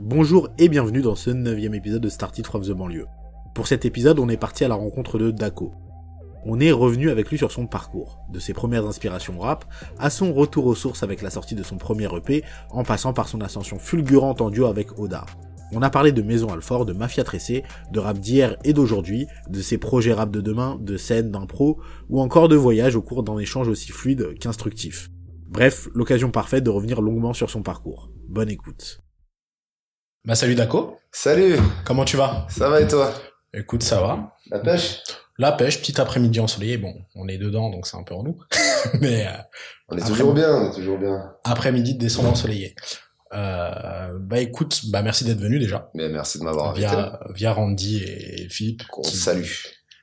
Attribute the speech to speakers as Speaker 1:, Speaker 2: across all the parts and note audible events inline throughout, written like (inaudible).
Speaker 1: Bonjour et bienvenue dans ce neuvième épisode de Started from the banlieue. Pour cet épisode, on est parti à la rencontre de Dako. On est revenu avec lui sur son parcours, de ses premières inspirations rap, à son retour aux sources avec la sortie de son premier EP, en passant par son ascension fulgurante en duo avec Oda. On a parlé de Maison Alfort, de Mafia Tressé, de rap d'hier et d'aujourd'hui, de ses projets rap de demain, de scènes, d'impro, ou encore de voyages au cours d'un échange aussi fluide qu'instructif. Bref, l'occasion parfaite de revenir longuement sur son parcours. Bonne écoute.
Speaker 2: Bah salut Daco.
Speaker 3: Salut.
Speaker 2: Comment tu vas?
Speaker 3: Ça va et toi?
Speaker 2: Écoute, ça va.
Speaker 3: La pêche?
Speaker 2: La pêche, petit après-midi ensoleillé. Bon, on est dedans, donc c'est un peu en nous. (laughs) Mais euh,
Speaker 3: On est toujours bien, on est toujours bien.
Speaker 2: après-midi de descendre ensoleillé. Euh, bah écoute, bah merci d'être venu déjà.
Speaker 3: Mais merci de m'avoir invité.
Speaker 2: Via, via Randy et Philippe.
Speaker 3: Qu'on salue.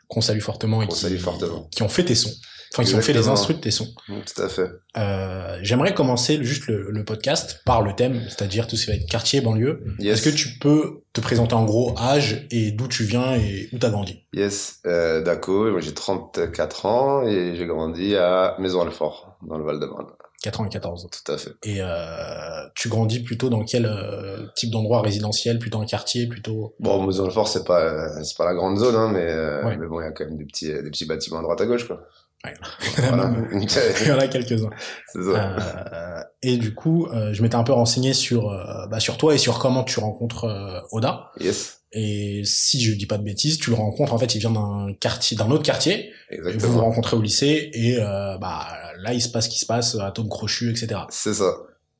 Speaker 2: Qu'on salue fortement et
Speaker 3: Qu'on
Speaker 2: qui,
Speaker 3: salue fortement.
Speaker 2: qui ont fait tes sons. Enfin, qui ont fait les instrus de tes sons.
Speaker 3: Tout à fait.
Speaker 2: Euh, J'aimerais commencer juste le, le podcast par le thème, c'est-à-dire tout ce qui va être quartier, banlieue.
Speaker 3: Yes.
Speaker 2: Est-ce que tu peux te présenter en gros âge et d'où tu viens et où t'as grandi?
Speaker 3: Yes. Euh, moi j'ai 34 ans et j'ai grandi à Maison Alfort, dans le Val-de-Marne.
Speaker 2: 94.
Speaker 3: Tout à fait.
Speaker 2: Et euh, tu grandis plutôt dans quel euh, type d'endroit résidentiel Plutôt un quartier Plutôt?
Speaker 3: Bon, Maison Alfort, c'est pas, euh, c'est pas la grande zone, hein, mais,
Speaker 2: Ouais.
Speaker 3: mais bon, il y a quand même des petits, des petits bâtiments à droite à gauche, quoi.
Speaker 2: Ouais. (laughs)
Speaker 3: Voilà. (laughs)
Speaker 2: Il y en a quelques-uns. Euh, et du coup, euh, je m'étais un peu renseigné sur euh, bah, sur toi et sur comment tu rencontres euh, Oda.
Speaker 3: Yes.
Speaker 2: Et si je dis pas de bêtises, tu le rencontres en fait, il vient d'un quartier, d'un autre quartier. Et vous vous
Speaker 3: Exactement.
Speaker 2: rencontrez au lycée et euh, bah là il se passe ce qui se passe, atome crochu, etc.
Speaker 3: C'est ça.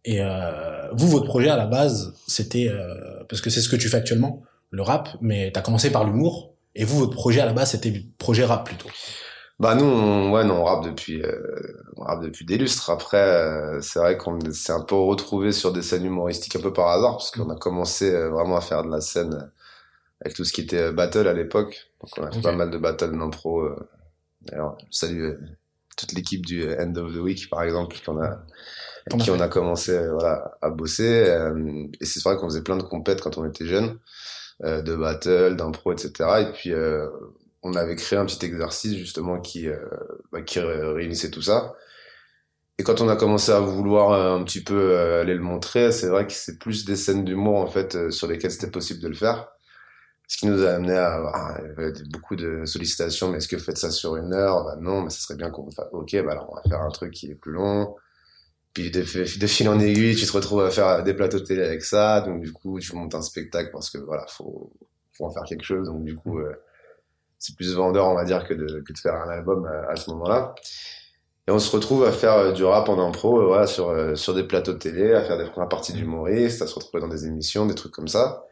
Speaker 2: Et euh, vous, votre projet à la base, c'était euh, parce que c'est ce que tu fais actuellement, le rap, mais t'as commencé par l'humour. Et vous, votre projet à la base, c'était projet rap plutôt.
Speaker 3: Bah nous, on, ouais, non, on rappe depuis, euh, on rappe depuis des lustres. Après, euh, c'est vrai qu'on s'est un peu retrouvé sur des scènes humoristiques un peu par hasard, parce qu'on a commencé euh, vraiment à faire de la scène euh, avec tout ce qui était euh, battle à l'époque. Donc on a fait pas mal de battles d'impro. D'ailleurs, je salue euh, toute l'équipe du End of the Week, par exemple, qu'on a, avec qui on a commencé voilà, à bosser. et c'est vrai qu'on faisait plein de compètes quand on était jeunes, euh, de battle, d'impro, etc. Et puis euh, on avait créé un petit exercice justement qui, euh, bah, qui ré- réunissait tout ça. Et quand on a commencé à vouloir euh, un petit peu euh, aller le montrer, c'est vrai que c'est plus des scènes d'humour en fait sur lesquelles c'était possible de le faire. Ce qui nous a amené à avoir euh, beaucoup de sollicitations. Mais est-ce que vous faites ça sur une heure? Bah non, mais ça serait bien qu'on fasse. Ok, bah alors on va faire un truc qui est plus long. Puis de, fil en aiguille, tu te retrouves à faire des plateaux de télé avec ça. Donc du coup, tu montes un spectacle parce que voilà, faut, faut en faire quelque chose. Donc du coup, c'est plus vendeur, on va dire, que de, que de faire un album à, à ce moment-là. Et on se retrouve à faire euh, du rap en impro, euh, voilà, sur, euh, sur des plateaux de télé, à faire des premières parties d'humoristes, à se retrouver dans des émissions, des trucs comme ça.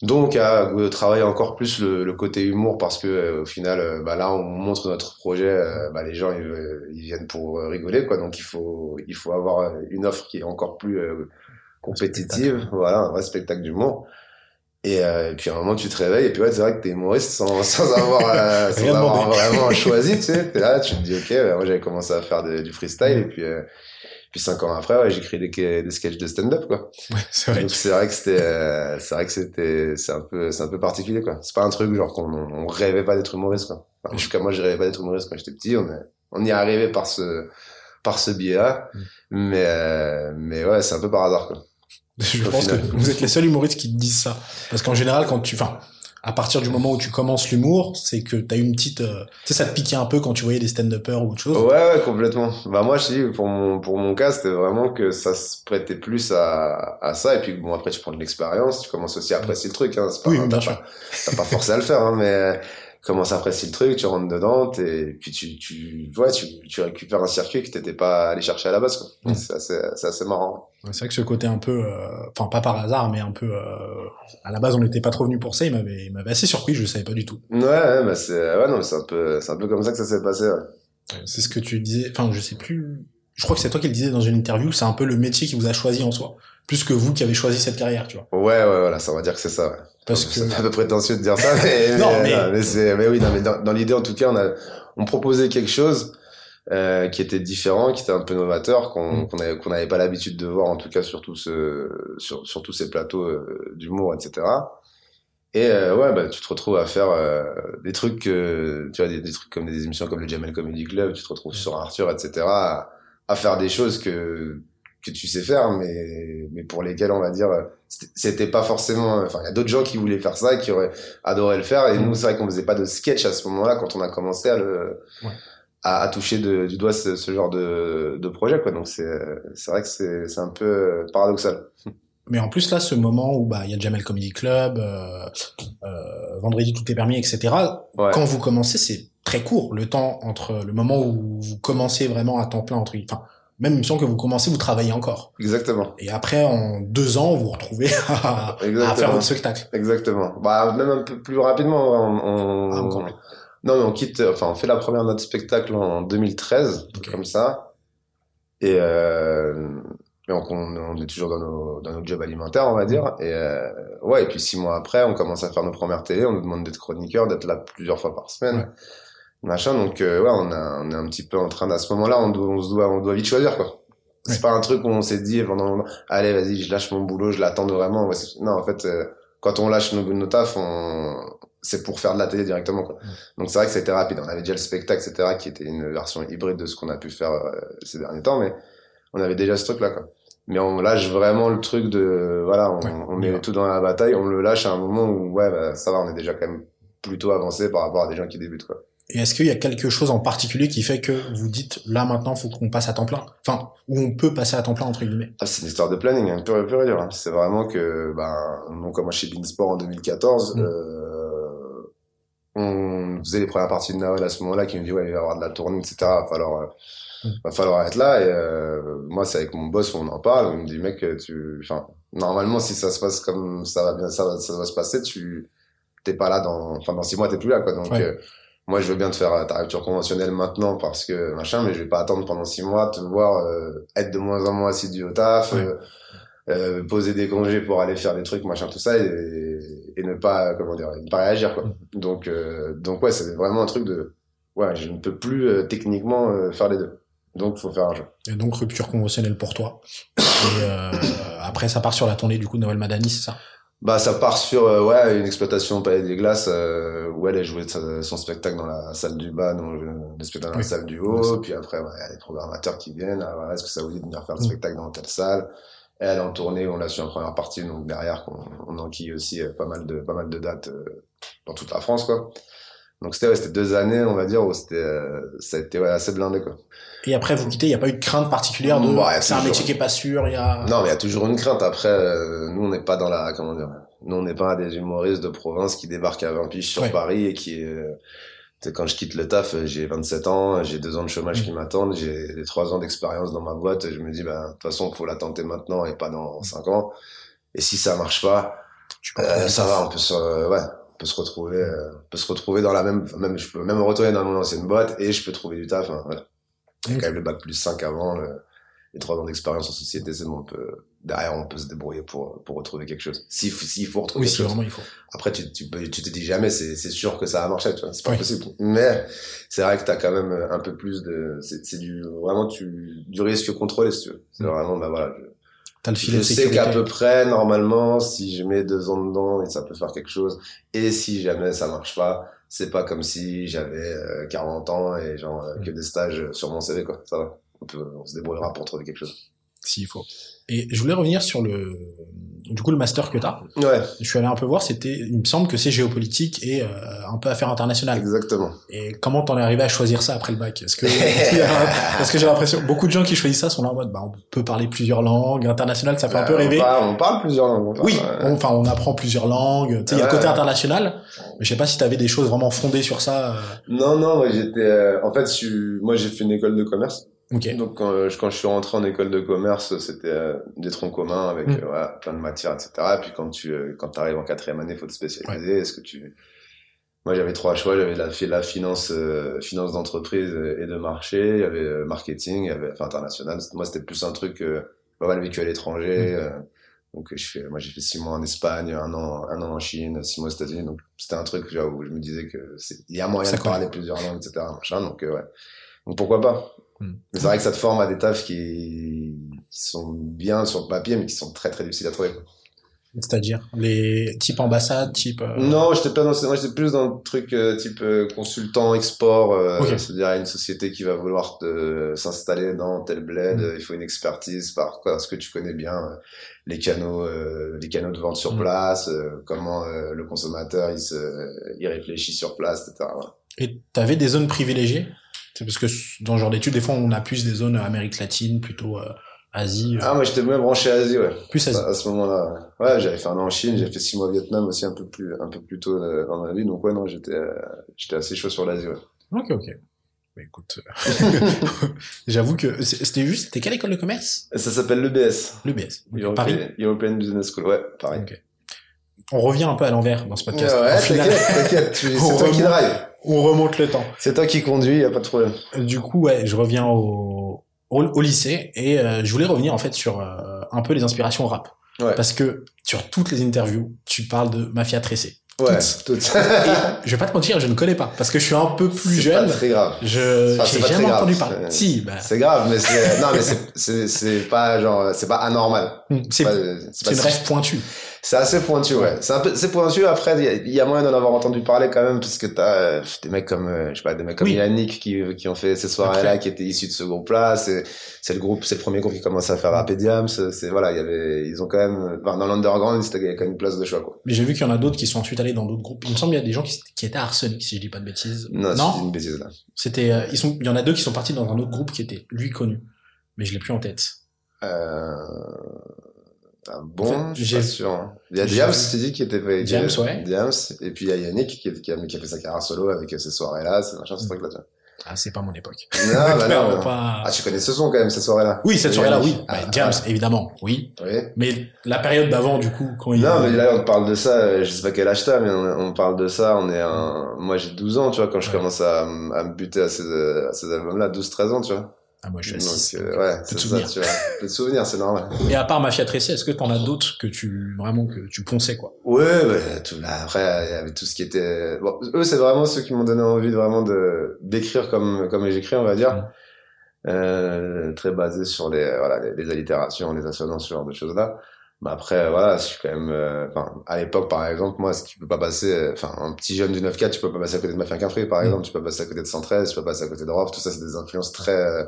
Speaker 3: Donc à euh, travailler encore plus le, le côté humour parce que euh, au final, euh, bah là, on montre notre projet, euh, bah les gens ils, euh, ils viennent pour euh, rigoler, quoi. Donc il faut il faut avoir euh, une offre qui est encore plus euh, compétitive, voilà, un vrai spectacle d'humour. Et, euh, et puis à un moment tu te réveilles et puis ouais c'est vrai que t'es humoriste sans, (laughs) sans avoir euh, (laughs) sans avoir vraiment (laughs) choisi tu sais. T'es là tu te dis ok bah, moi j'avais commencé à faire de- du freestyle et puis euh, puis cinq ans après ouais, créé des, des sketchs de stand-up quoi.
Speaker 2: Ouais, c'est vrai.
Speaker 3: donc c'est vrai que c'était euh, c'est vrai que c'était c'est un peu c'est un peu particulier quoi. C'est pas un truc genre qu'on on rêvait pas d'être humoriste quoi. Enfin, en tout cas moi je rêvais pas d'être humoriste quand j'étais petit. On est on y est arrivé par ce par ce biais là
Speaker 2: Mm.
Speaker 3: mais euh, mais ouais c'est un peu par hasard quoi
Speaker 2: Je
Speaker 3: au
Speaker 2: pense que vous êtes les seuls humoristes qui te disent ça. Parce qu'en général, quand tu, enfin, à partir du moment où tu commences l'humour, c'est que t'as une petite, euh, tu sais, ça te piquait un peu quand tu voyais des stand-uppers ou autre chose.
Speaker 3: Ouais, ouais, complètement. Bah moi, je dis, pour mon pour mon cas, c'était vraiment que ça se prêtait plus à à ça. Et puis bon, après, tu prends de l'expérience, tu commences aussi à apprécier le truc. Hein. C'est pas,
Speaker 2: Oui,
Speaker 3: t'as
Speaker 2: bien
Speaker 3: pas-
Speaker 2: sûr.
Speaker 3: T'as pas forcé à le faire, hein, mais commences à apprécier le truc, tu rentres dedans, et puis tu tu ouais, tu tu récupères un circuit que t'étais pas allé chercher à la base. Quoi. C'est assez c'est assez marrant.
Speaker 2: Ouais, C'est vrai que ce côté un peu, euh, enfin pas par hasard, mais un peu, euh, à la base on n'était pas trop venu pour ça. Il m'avait, il m'avait assez surpris. Je le savais pas du tout.
Speaker 3: Ouais, ouais, bah c'est ouais non, mais c'est un peu c'est un peu comme ça que ça s'est passé. Ouais.
Speaker 2: C'est ce que tu disais. Enfin, je sais plus. Je crois que c'est toi qui le disais dans une interview. C'est un peu le métier qui vous a choisi en soi, plus que vous qui avez choisi cette carrière, tu vois.
Speaker 3: Ouais, ouais, voilà, ça on va dire que c'est ça. Ouais.
Speaker 2: Parce que
Speaker 3: C'est un peu prétentieux de dire ça, mais, (laughs)
Speaker 2: Non,
Speaker 3: mais,
Speaker 2: mais-
Speaker 3: mais c'est, mais oui, non, mais dans, dans l'idée, en tout cas, on a, on proposait quelque chose, euh, qui était différent, qui était un peu novateur, qu'on,
Speaker 2: Mm.
Speaker 3: qu'on avait, qu'on n'avait pas l'habitude de voir, en tout cas, sur tout ce, sur, sur tous ces plateaux euh, d'humour, etc. Et euh, ouais, bah, tu te retrouves à faire euh, des trucs, euh, tu vois, des, des trucs comme des émissions comme le Jamel Comedy Club, tu te retrouves sur Arthur, etc. À, à faire des choses que que tu sais faire, mais mais pour lesquels on va dire c'était pas forcément. Enfin, il y a d'autres gens qui voulaient faire ça, et qui auraient adoré le faire, et nous c'est vrai qu'on faisait pas de sketch à ce moment-là quand on a commencé à le
Speaker 2: Ouais.
Speaker 3: à, à toucher de, du doigt ce, ce genre de de projet quoi. Donc c'est c'est vrai que c'est c'est un peu paradoxal.
Speaker 2: Mais en plus là, ce moment où bah il y a Jamel Comedy Club, euh, euh, vendredi tout est permis, etc.
Speaker 3: Ouais.
Speaker 2: Quand vous commencez, c'est très court le temps entre le moment où vous commencez vraiment à temps plein entre enfin même me semble que vous commencez, vous travaillez encore.
Speaker 3: Exactement.
Speaker 2: Et après, en deux ans, vous vous retrouvez (laughs) à, faire votre spectacle.
Speaker 3: Exactement. Bah, même un peu plus rapidement. On, on-
Speaker 2: Ah.
Speaker 3: Non, mais on quitte, enfin, on fait la première notre spectacle en 2013,
Speaker 2: Ok.
Speaker 3: comme ça. Et, euh, on, on est toujours dans nos, dans nos jobs alimentaires, on va dire. Et, euh, ouais, et puis six mois après, on commence à faire nos premières télé. On nous demande d'être chroniqueur, d'être là plusieurs fois par semaine.
Speaker 2: Ouais.
Speaker 3: Machin. Donc, euh, ouais, on, a, on est un petit peu en train, à ce moment-là, on doit, on se doit, on doit vite choisir, quoi. C'est
Speaker 2: Ouais.
Speaker 3: pas un truc où on s'est dit pendant allez, vas-y, je lâche mon boulot, je l'attends vraiment. Ouais, non, en fait, euh, quand on lâche nos, nos tafs, on, c'est pour faire de la télé directement, quoi. Donc c'est vrai que c'était rapide. On avait déjà le spectacle, etc., qui était une version hybride de ce qu'on a pu faire euh, ces derniers temps, mais on avait déjà ce truc-là, quoi. Mais on lâche vraiment le truc de, voilà, on,
Speaker 2: Ouais,
Speaker 3: met tout dans la bataille, on le lâche à un moment où, ouais, bah, ça va, on est déjà quand même plutôt avancé par rapport à des gens qui débutent, quoi.
Speaker 2: Et est-ce qu'il y a quelque chose en particulier qui fait que vous dites là maintenant faut qu'on passe à temps plein? Enfin, où on peut passer à temps plein entre guillemets.
Speaker 3: Ah, c'est une histoire de planning, hein, pur et hein. C'est vraiment que, ben, on commence chez Beansport en 2014.
Speaker 2: Mm.
Speaker 3: Euh, on faisait les premières parties de Noël à ce moment-là, qui me dit ouais, il va y avoir de la tournée, etc. Va falloir, euh,
Speaker 2: Mm.
Speaker 3: va falloir être là. Et euh, moi, c'est avec mon boss où on en parle. Il me dit mec, tu, enfin, normalement, si ça se passe comme ça va bien, ça va, ça va se passer, tu t'es pas là dans, enfin, dans six mois, t'es plus là, quoi. Donc
Speaker 2: Ouais.
Speaker 3: Moi, je veux bien te faire ta rupture conventionnelle maintenant parce que machin, mais je vais pas attendre pendant six mois te voir euh, être de moins en moins assidu au taf, euh, euh, poser des congés pour aller faire des trucs, machin, tout ça, et, et ne pas, comment dire, ne pas réagir, quoi. Donc, euh, donc ouais, c'est vraiment un truc de, ouais, je ne peux plus techniquement faire les deux. Donc, faut faire un jeu.
Speaker 2: Et donc rupture conventionnelle pour toi. Et après ça part sur la tournée du coup de Noël Madani, c'est ça?
Speaker 3: Bah, ça part sur euh, ouais une exploitation au Palais des Glaces euh, où elle a joué son spectacle dans la salle du bas, le spectacle dans la salle du haut. Puis après, ouais, il y a des programmateurs qui viennent. Ah, voilà, Est-ce que ça vous dit de venir faire le
Speaker 2: Mm.
Speaker 3: spectacle dans telle salle? Elle est en tournée, on l'a su en première partie, donc derrière, on, on enquille aussi euh, pas mal de pas mal de dates euh, dans toute la France, quoi. Donc c'était ouais, deux années, on va dire, où c'était euh, ça a été ouais, assez blindé, quoi.
Speaker 2: Et après vous quittez, il n'y a pas eu de crainte particulière de
Speaker 3: Ouais,
Speaker 2: c'est un métier qui est pas sûr, il y a
Speaker 3: Non, mais il y a toujours une crainte. Après, euh, nous, on n'est pas dans la, comment dire, nous, on n'est pas des humoristes de province qui débarquent à 20 piges sur. Paris et qui, euh, quand je quitte le taf, euh, j'ai 27 ans, j'ai deux ans de chômage
Speaker 2: Mm.
Speaker 3: qui m'attendent, j'ai trois ans d'expérience dans ma boîte, et je me dis, ben, de toute façon, faut la tenter maintenant et pas dans cinq ans. Et si ça marche pas, euh, ça va, on peut se, euh, ouais, peut se retrouver, euh, peut se retrouver dans la même, même, je peux même me retourner dans mon ancienne boîte et je peux trouver du taf, hein, voilà. Il y a quand même le bac plus 5 avant, le- les trois ans d'expérience en société, c'est bon, on peut, derrière, on peut se débrouiller pour, pour retrouver quelque chose. S'il faut, s'il faut retrouver
Speaker 2: Oui,
Speaker 3: quelque
Speaker 2: si
Speaker 3: chose.
Speaker 2: vraiment il faut.
Speaker 3: Après, tu, tu, tu te dis jamais, c'est, c'est sûr que ça va marcher, tu vois, c'est pas
Speaker 2: Oui.
Speaker 3: possible. Mais, c'est vrai que t'as quand même un peu plus de, c'est, c'est du, vraiment, tu, du risque contrôlé, si tu veux. C'est
Speaker 2: Mm.
Speaker 3: vraiment, bah voilà, je,
Speaker 2: T'as le filet
Speaker 3: je
Speaker 2: de
Speaker 3: sais qu'à peu près, normalement, si je mets deux ans dedans, et ça peut faire quelque chose. Et si jamais ça marche pas, c'est pas comme si j'avais euh, 40 ans et genre euh, que des stages sur mon CV, quoi. Ça va. On, peut, on se débrouillera pour trouver quelque chose.
Speaker 2: S'il faut. Et je voulais revenir sur le du coup le master que t'as.
Speaker 3: Ouais,
Speaker 2: Je suis allé un peu voir, c'était il me semble que c'est géopolitique et euh, un peu affaires internationales.
Speaker 3: exactement.
Speaker 2: Et comment t'en es arrivé à choisir ça après le bac? Est-ce que (laughs) parce que j'ai l'impression beaucoup de gens qui choisissent ça sont là en mode bah on peut parler plusieurs langues, international ça fait un peu
Speaker 3: Euh,
Speaker 2: rêver.
Speaker 3: On parle, on parle plusieurs langues. on parle,
Speaker 2: Oui, on- enfin on apprend plusieurs langues, tu sais il y a le
Speaker 3: Ouais.
Speaker 2: côté international, mais je sais pas si t'avais des choses vraiment fondées sur ça. euh,
Speaker 3: Non, non, moi j'étais. euh, en fait, je moi j'ai fait une école de commerce.
Speaker 2: OK.
Speaker 3: Donc quand, euh, je- quand je suis rentré en école de commerce, c'était euh, des troncs communs avec
Speaker 2: Mm.
Speaker 3: euh, voilà, plein de matières, etc. Et puis quand tu euh, quand arrives en quatrième année, il faut te spécialiser. Est-ce que tu moi j'avais trois choix, j'avais la, la finance, euh, finance d'entreprise et de marché, il y avait euh, marketing, il y avait enfin, international. Moi c'était plus un truc euh, pas mal vécu à l'étranger.
Speaker 2: Mm.
Speaker 3: euh, donc je fais, moi j'ai fait six mois en Espagne, un an, un an en Chine, six mois aux États-Unis. Donc c'était un truc genre, où je me disais que il y a moyen
Speaker 2: Ça
Speaker 3: de parler plusieurs langues, etc. Machin, donc euh, ouais. Donc pourquoi pas?
Speaker 2: Mm.
Speaker 3: C'est vrai que ça te forme à des tafs qui, qui sont bien sur le papier, mais qui sont très très difficiles à trouver.
Speaker 2: C'est-à-dire les type ambassade, type. euh,
Speaker 3: Non, j'étais pas dans, ce- moi j'étais plus dans le truc euh, type euh, consultant export, euh, c'est-à-dire une société qui va vouloir s'installer dans tel bled,
Speaker 2: Mm.
Speaker 3: il faut une expertise par quoi, ce que tu connais bien, les canaux, les canaux de vente sur
Speaker 2: Mm.
Speaker 3: place, comment le consommateur il se, il réfléchit sur place, etc. Voilà.
Speaker 2: Et t'avais des zones privilégiées? C'est parce que dans ce genre d'études, des fois, on a plus des zones Amérique latine, plutôt euh, Asie, euh,
Speaker 3: Ah moi j'étais même branché Asie, ouais.
Speaker 2: plus Asie.
Speaker 3: À, à ce moment-là, ouais, Ouais, j'avais fait un an en Chine, j'ai fait six mois au Vietnam aussi un peu plus, un peu plus tôt euh, dans ma vie, donc ouais non j'étais, euh, j'étais assez chaud sur l'Asie, ouais.
Speaker 2: Ok, ok. Mais écoute, euh, (laughs) j'avoue que c'était juste, c'était quelle école de commerce?
Speaker 3: Ça s'appelle l'EBS.
Speaker 2: L'EBS.
Speaker 3: European,
Speaker 2: Paris.
Speaker 3: European Business School, ouais, pareil.
Speaker 2: Ok. On revient un peu à l'envers dans ce podcast.
Speaker 3: Ouais,
Speaker 2: final,
Speaker 3: t'inquiète, t'inquiète, (laughs) c'est toi qui drive.
Speaker 2: On remonte le temps.
Speaker 3: C'est toi qui conduis, y a pas de problème.
Speaker 2: Du coup, ouais, je reviens au, au, au lycée et euh, je voulais revenir en fait sur euh, un peu les inspirations rap.
Speaker 3: Ouais.
Speaker 2: Parce que sur toutes les interviews, tu parles de Mafia Tressé.
Speaker 3: Ouais,
Speaker 2: Toutes.
Speaker 3: toutes.
Speaker 2: Et je vais pas te mentir, je ne connais pas parce que je suis un peu plus
Speaker 3: C'est
Speaker 2: jeune.
Speaker 3: pas très grave.
Speaker 2: Je
Speaker 3: Enfin, c'est
Speaker 2: j'ai jamais
Speaker 3: grave.
Speaker 2: entendu parler.
Speaker 3: C'est-
Speaker 2: Si, bah,
Speaker 3: C'est grave, mais c'est, non, mais c'est, c'est, c'est pas genre, c'est pas anormal.
Speaker 2: C'est
Speaker 3: Pas-
Speaker 2: c'est
Speaker 3: pas
Speaker 2: une rêve pointue.
Speaker 3: C'est assez pointu, ouais. C'est un peu, c'est pointu. Après, il y a- il y, a moyen d'en avoir entendu parler quand même, parce que t'as euh, des mecs comme, euh, je sais pas, des mecs comme
Speaker 2: Oui.
Speaker 3: Yannick qui, qui ont fait ces soirées-là, qui étaient issus de ce groupe-là. C'est, c'est le groupe, c'est le premier groupe qui commence à faire rap et Diams. C'est, voilà, il y avait, ils ont quand même, enfin, dans l'underground, il y a quand même une place de choix, quoi.
Speaker 2: Mais j'ai vu qu'il y en a d'autres qui sont ensuite allés dans d'autres groupes. Il me semble qu'il y a des gens qui, qui étaient à Arsenic, si je dis pas de bêtises.
Speaker 3: Non, c'est une bêtise, là.
Speaker 2: C'était, euh, ils sont, il y en a deux qui sont partis dans un autre groupe qui était lui connu, mais je l'ai plus en tête.
Speaker 3: Euh... Ah bon,
Speaker 2: En fait, j'ai-
Speaker 3: sûr. hein. Il y a
Speaker 2: vu-
Speaker 3: tu dis, qui était fait.
Speaker 2: Diams, ouais.
Speaker 3: Diams. Et puis il y a Yannick qui, qui, a, qui a fait sa carrière solo avec euh, ces soirées-là, ces machins, ces trucs-là. tu vois.
Speaker 2: Ah, c'est pas mon époque.
Speaker 3: Non, bah (laughs) non. Non.
Speaker 2: pas.
Speaker 3: Ah, tu connais ce son quand même, ces soirées-là.
Speaker 2: oui, cette
Speaker 3: Et
Speaker 2: soirée-là, oui. Bah,
Speaker 3: Ah,
Speaker 2: James,
Speaker 3: ah,
Speaker 2: évidemment, oui.
Speaker 3: Oui.
Speaker 2: Mais la période d'avant, du coup, quand il.
Speaker 3: Non, mais là, on parle de ça, euh, je sais pas quel âge t'as, mais on, on parle de ça, on est un, moi j'ai 12 ans, tu vois, quand je
Speaker 2: Ouais.
Speaker 3: commence à, à me buter à ces, euh, à ces albums-là, 12-13 ans, tu vois.
Speaker 2: Ah, moi, je suis
Speaker 3: Donc,
Speaker 2: six.
Speaker 3: euh, ouais, c'est ça, tu vois. Peu de souvenirs, c'est normal.
Speaker 2: Et à part Mafia Tressé, est-ce que t'en as d'autres que tu, vraiment, que tu ponçais, quoi?
Speaker 3: Ouais, ouais, tout là, après, il y avait tout ce qui était, bon, eux, c'est vraiment ceux qui m'ont donné envie de vraiment de, d'écrire comme, comme j'écris, on va dire.
Speaker 2: Mm.
Speaker 3: Euh, très basé sur les, voilà, les, les allitérations, les assonances, ce genre de choses-là. Mais après, voilà, je suis quand même, euh, enfin, à l'époque, par exemple, moi, ce qui peut pas passer, euh, enfin, un petit jeune du 9-4, tu peux pas passer à côté de Mafia Quinfree, par
Speaker 2: Mm.
Speaker 3: exemple, tu peux pas passer à côté de 113, tu peux pas passer à côté de Rof, tout ça, c'est des influences très, euh,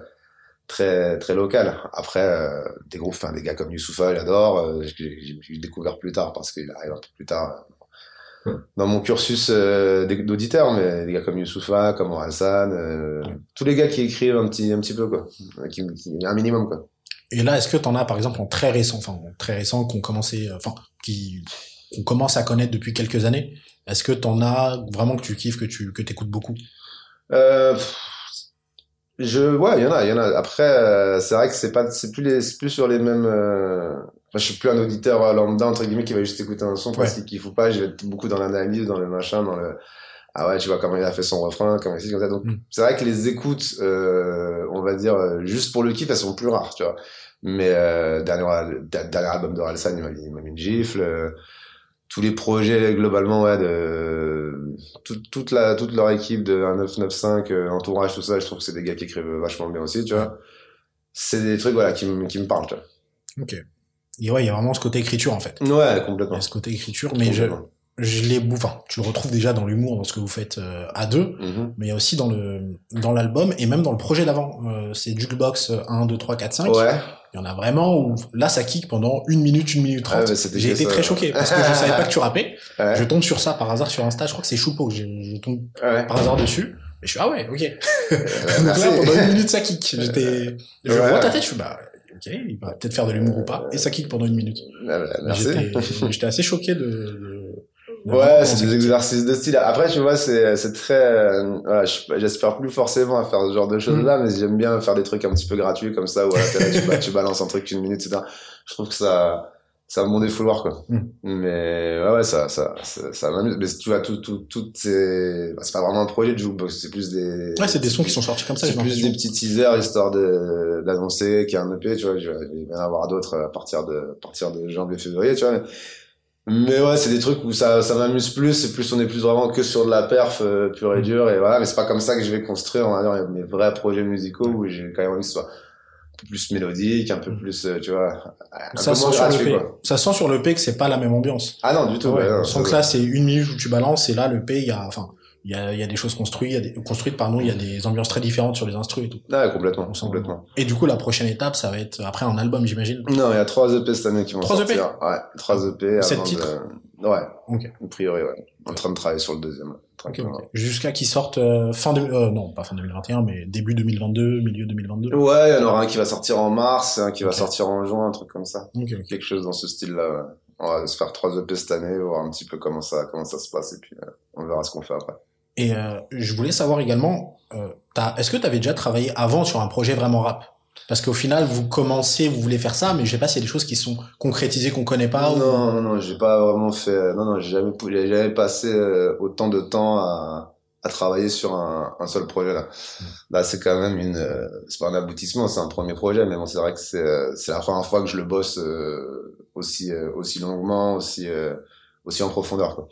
Speaker 3: très, très locales. Après, euh, des groupes, enfin, des gars comme Youssoufa, j'adore, euh, j'ai découvert plus tard parce qu'il arrive un peu plus tard euh, dans mon cursus euh, d'auditeur, mais des gars comme Youssoufa, comme Oralsan, euh, tous les gars qui écrivent un petit, un petit peu, quoi. Qui, qui, un minimum, quoi.
Speaker 2: Et là, est-ce que t'en as, par exemple, en très récent, enfin, en très récent, qu'on commençait, enfin, qui, qu'on commence à connaître depuis quelques années? Est-ce que t'en as vraiment que tu kiffes, que tu, que t'écoutes beaucoup?
Speaker 3: Euh, pff, je, ouais, il y en a, il y en a. Après, euh, c'est vrai que c'est pas, c'est plus les, c'est plus sur les mêmes. Euh... Enfin, je suis plus un auditeur euh, lambda entre guillemets qui va juste écouter un son parce qu'il kiffe ou pas. Je vais être beaucoup dans l'analyse, dans le machin, dans le. Ah ouais, tu vois comment il a fait son refrain, comment il comme ça. Donc,
Speaker 2: Mm.
Speaker 3: c'est vrai que les écoutes, euh, on va dire euh, juste pour le kiff, elles sont plus rares, tu vois. Mais euh, dernier, da- dernier album de Ralsan, il m'a mis une gifle. Tous les projets globalement, ouais, de toute, toute la toute leur équipe de 1995, euh, entourage, tout ça, je trouve que c'est des gars qui écrivent vachement bien aussi, tu vois. C'est des trucs voilà qui me qui me parlent, tu
Speaker 2: Ok. Et ouais, il y a vraiment ce côté écriture, en fait.
Speaker 3: vois. Ouais,
Speaker 2: Il y
Speaker 3: complètement.
Speaker 2: a ce côté écriture, mais je,
Speaker 3: Complètement.
Speaker 2: je l'ai, enfin, tu le retrouves déjà dans l'humour, dans ce que vous faites euh, à deux,
Speaker 3: Mhm.
Speaker 2: mais il y a aussi dans le, dans l'album et même dans le projet d'avant. Euh, c'est Jukebox 1, 2, 3, 4, 5.
Speaker 3: Ouais.
Speaker 2: Il y en a vraiment où, là, ça kick pendant une minute, une minute trente. J'ai été
Speaker 3: ça.
Speaker 2: très choqué parce que je savais pas que tu rappais. (laughs)
Speaker 3: Ouais.
Speaker 2: Je tombe sur ça par hasard sur Insta. Je crois que c'est Choupo que je, tombe
Speaker 3: Ouais.
Speaker 2: par hasard dessus. Et je suis, ah ouais, ok. (laughs) Donc là, pendant une minute, ça kick. J'étais, je
Speaker 3: Ouais.
Speaker 2: vois ta tête, je suis, bah, ok, il va peut-être faire de l'humour ou pas. Et ça kick pendant une minute.
Speaker 3: Ah, bah.
Speaker 2: J'étais, assez choqué de
Speaker 3: Ouais, c'est des exercices de style. Après, tu vois, c'est c'est très. euh, voilà, je- j'espère plus forcément à faire ce genre de choses-là,
Speaker 2: Mm.
Speaker 3: mais j'aime bien faire des trucs un petit peu gratuits comme ça, où tu, ba- tu balances un truc une minute, etc. Je trouve que ça, ça mon défouloir, quoi.
Speaker 2: Mm.
Speaker 3: Mais ouais, ouais, ça, ça, ça, ça m'amuse. Mais tu vois, tout, tout, toutes ces. bah, c'est pas vraiment un projet de jukebox, c'est plus des.
Speaker 2: Ouais, c'est des sons qui sont sortis comme ça.
Speaker 3: C'est plus des petits teasers histoire de d'annoncer qu'il y a un EP, tu vois. Je vais il va y en avoir d'autres à partir de à partir de janvier février, tu vois. Mais ouais, c'est des trucs où ça ça m'amuse plus, c'est plus on est plus vraiment que sur de la perf euh, pure et dure et voilà, mais c'est pas comme ça que je vais construire on va dire mes vrais projets musicaux où j'ai quand même envie que ce soit peu plus mélodique, un peu plus, euh, tu vois, un
Speaker 2: ça
Speaker 3: peu
Speaker 2: sent
Speaker 3: moins
Speaker 2: sur
Speaker 3: gratuit,
Speaker 2: le P.
Speaker 3: quoi.
Speaker 2: Ça sent sur le P que c'est pas la même ambiance.
Speaker 3: Ah non, du tout.
Speaker 2: Ouais,
Speaker 3: non,
Speaker 2: on sent
Speaker 3: ça-
Speaker 2: que là c'est une minute où tu balances et là le P il y a enfin il y a, y a des choses construites, il y a des, construites pardon, il y a des ambiances très différentes sur les instrus et tout.
Speaker 3: Ouais, complètement, complètement.
Speaker 2: Et du coup la prochaine étape ça va être après un album j'imagine.
Speaker 3: Non, il y a trois EP cette année qui vont
Speaker 2: Trois
Speaker 3: sortir.
Speaker 2: EP?
Speaker 3: Ouais, trois EP.
Speaker 2: Sept titres
Speaker 3: de... Ouais.
Speaker 2: Ok.
Speaker 3: A priori, ouais. En train de travailler sur le deuxième.
Speaker 2: Ok,
Speaker 3: tranquillement.
Speaker 2: ok. Jusqu'à qu'ils sortent euh, fin de, euh, non pas fin 2021 mais début 2022 milieu 2022.
Speaker 3: Ouais, il y en aura un qui va sortir en mars, un qui va sortir en juin, un truc comme ça. Quelque chose dans ce style-là. ouais. On va se faire trois EP cette année, voir un petit peu comment ça, comment ça se passe, et puis euh, on verra ce qu'on fait après.
Speaker 2: Et euh, je voulais savoir également, euh, est-ce que tu avais déjà travaillé avant sur un projet vraiment rap? Parce qu'au final, vous commencez, vous voulez faire ça, mais je sais pas s'il y a des choses qui sont concrétisées qu'on connaît pas. ou-
Speaker 3: non, non, non, j'ai pas vraiment fait. Non, non, j'ai jamais, jamais passé euh, autant de temps à, à travailler sur un, un seul projet là. Là, c'est quand même une. euh, c'est pas un aboutissement, c'est un premier projet, mais bon, c'est vrai que c'est euh, c'est la première fois que je le bosse euh, aussi aussi longuement, aussi aussi en profondeur quoi.